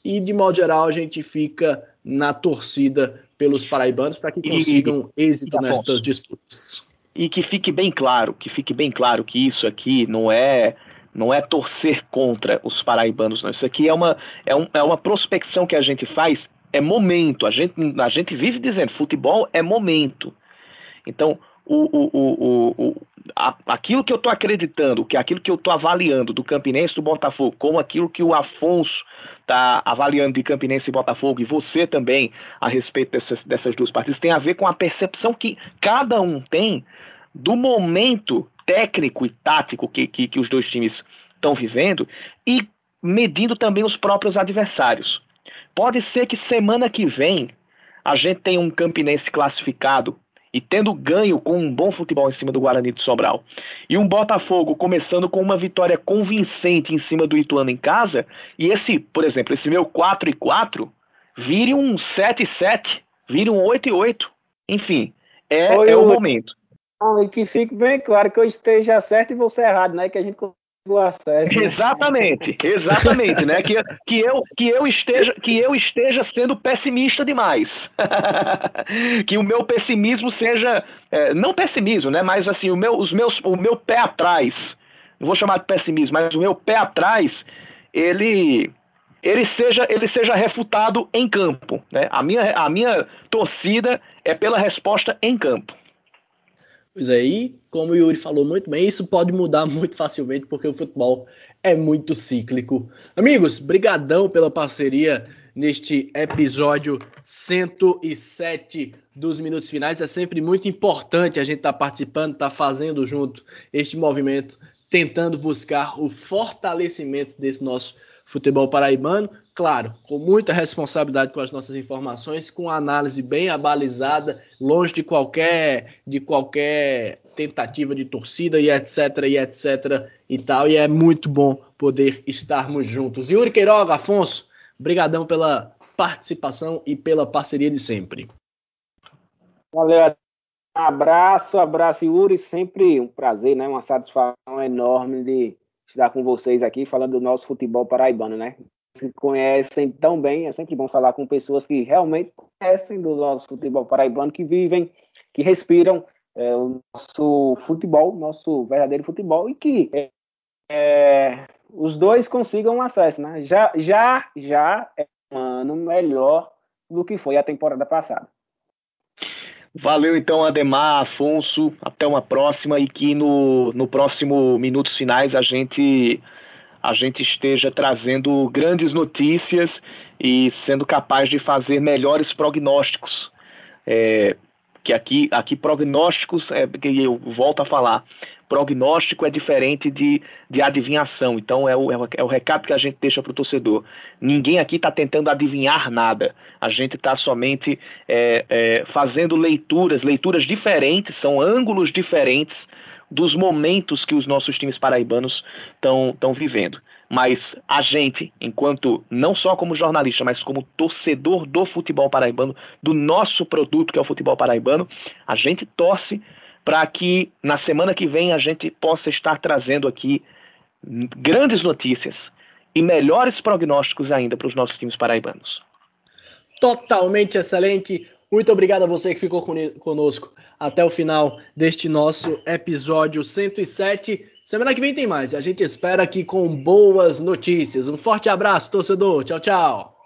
E de modo geral a gente fica na torcida pelos paraibanos para que consigam e, êxito nestas disputas. E que fique bem claro, que fique bem claro que isso aqui não é não é torcer contra os paraibanos, não. Isso aqui é uma, é, um, é uma prospecção que a gente faz, é momento. A gente, a gente vive dizendo, futebol é momento. Então, o, o, o, o, a, aquilo que eu estou acreditando, que aquilo que eu estou avaliando do Campinense do Botafogo, como aquilo que o Afonso está avaliando de Campinense e Botafogo, e você também a respeito dessas, dessas duas partidas, tem a ver com a percepção que cada um tem do momento técnico e tático que, que, que os dois times estão vivendo e medindo também os próprios adversários. Pode ser que semana que vem a gente tenha um Campinense classificado e tendo ganho com um bom futebol em cima do Guarani de Sobral. E um Botafogo começando com uma vitória convincente em cima do Ituano em casa, e esse, por exemplo, esse meu 4 e 4 vire um 7 e 7, vire um 8 e 8. Enfim, é, é o momento. e que fique bem claro que eu esteja certo e você errado, né? Que a gente. Né? Exatamente, exatamente, né? Que, que, eu, que, eu esteja, que eu esteja sendo pessimista demais. que o meu pessimismo seja. É, não pessimismo, né? Mas assim, o meu, os meus, o meu pé atrás. Não vou chamar de pessimismo, mas o meu pé atrás, ele. Ele seja, ele seja refutado em campo. Né? A, minha, a minha torcida é pela resposta em campo. Pois aí, é, como o Yuri falou muito bem, isso pode mudar muito facilmente porque o futebol é muito cíclico. Amigos, brigadão pela parceria neste episódio 107 dos Minutos Finais. É sempre muito importante a gente estar tá participando, estar tá fazendo junto este movimento, tentando buscar o fortalecimento desse nosso futebol paraibano, claro, com muita responsabilidade com as nossas informações, com análise bem abalizada, longe de qualquer de qualquer tentativa de torcida e etc e etc e tal, e é muito bom poder estarmos juntos. Yuri Queiroga, Afonso, brigadão pela participação e pela parceria de sempre. Valeu, abraço, abraço Yuri, sempre um prazer, né, uma satisfação enorme de estar com vocês aqui falando do nosso futebol paraibano, né? Que conhecem tão bem, é sempre bom falar com pessoas que realmente conhecem do nosso futebol paraibano, que vivem, que respiram é, o nosso futebol, nosso verdadeiro futebol, e que é, é, os dois consigam acesso, né? Já, já, já é um ano melhor do que foi a temporada passada. Valeu então, Ademar, Afonso. Até uma próxima e que no, no próximo Minutos Finais a gente, a gente esteja trazendo grandes notícias e sendo capaz de fazer melhores prognósticos. É, que aqui, aqui prognósticos, é, que eu volto a falar, prognóstico é diferente de, de adivinhação. Então é o, é o, é recado que a gente deixa para o torcedor. Ninguém aqui está tentando adivinhar nada. A gente está somente é, é, fazendo leituras, leituras diferentes, são ângulos diferentes dos momentos que os nossos times paraibanos estão vivendo. Mas a gente, enquanto não só como jornalista, mas como torcedor do futebol paraibano, do nosso produto que é o futebol paraibano, a gente torce para que na semana que vem a gente possa estar trazendo aqui grandes notícias e melhores prognósticos ainda para os nossos times paraibanos. Totalmente excelente. Muito obrigado a você que ficou conosco até o final deste nosso episódio 107. Semana que vem tem mais. A gente espera aqui com boas notícias. Um forte abraço, torcedor. Tchau, tchau.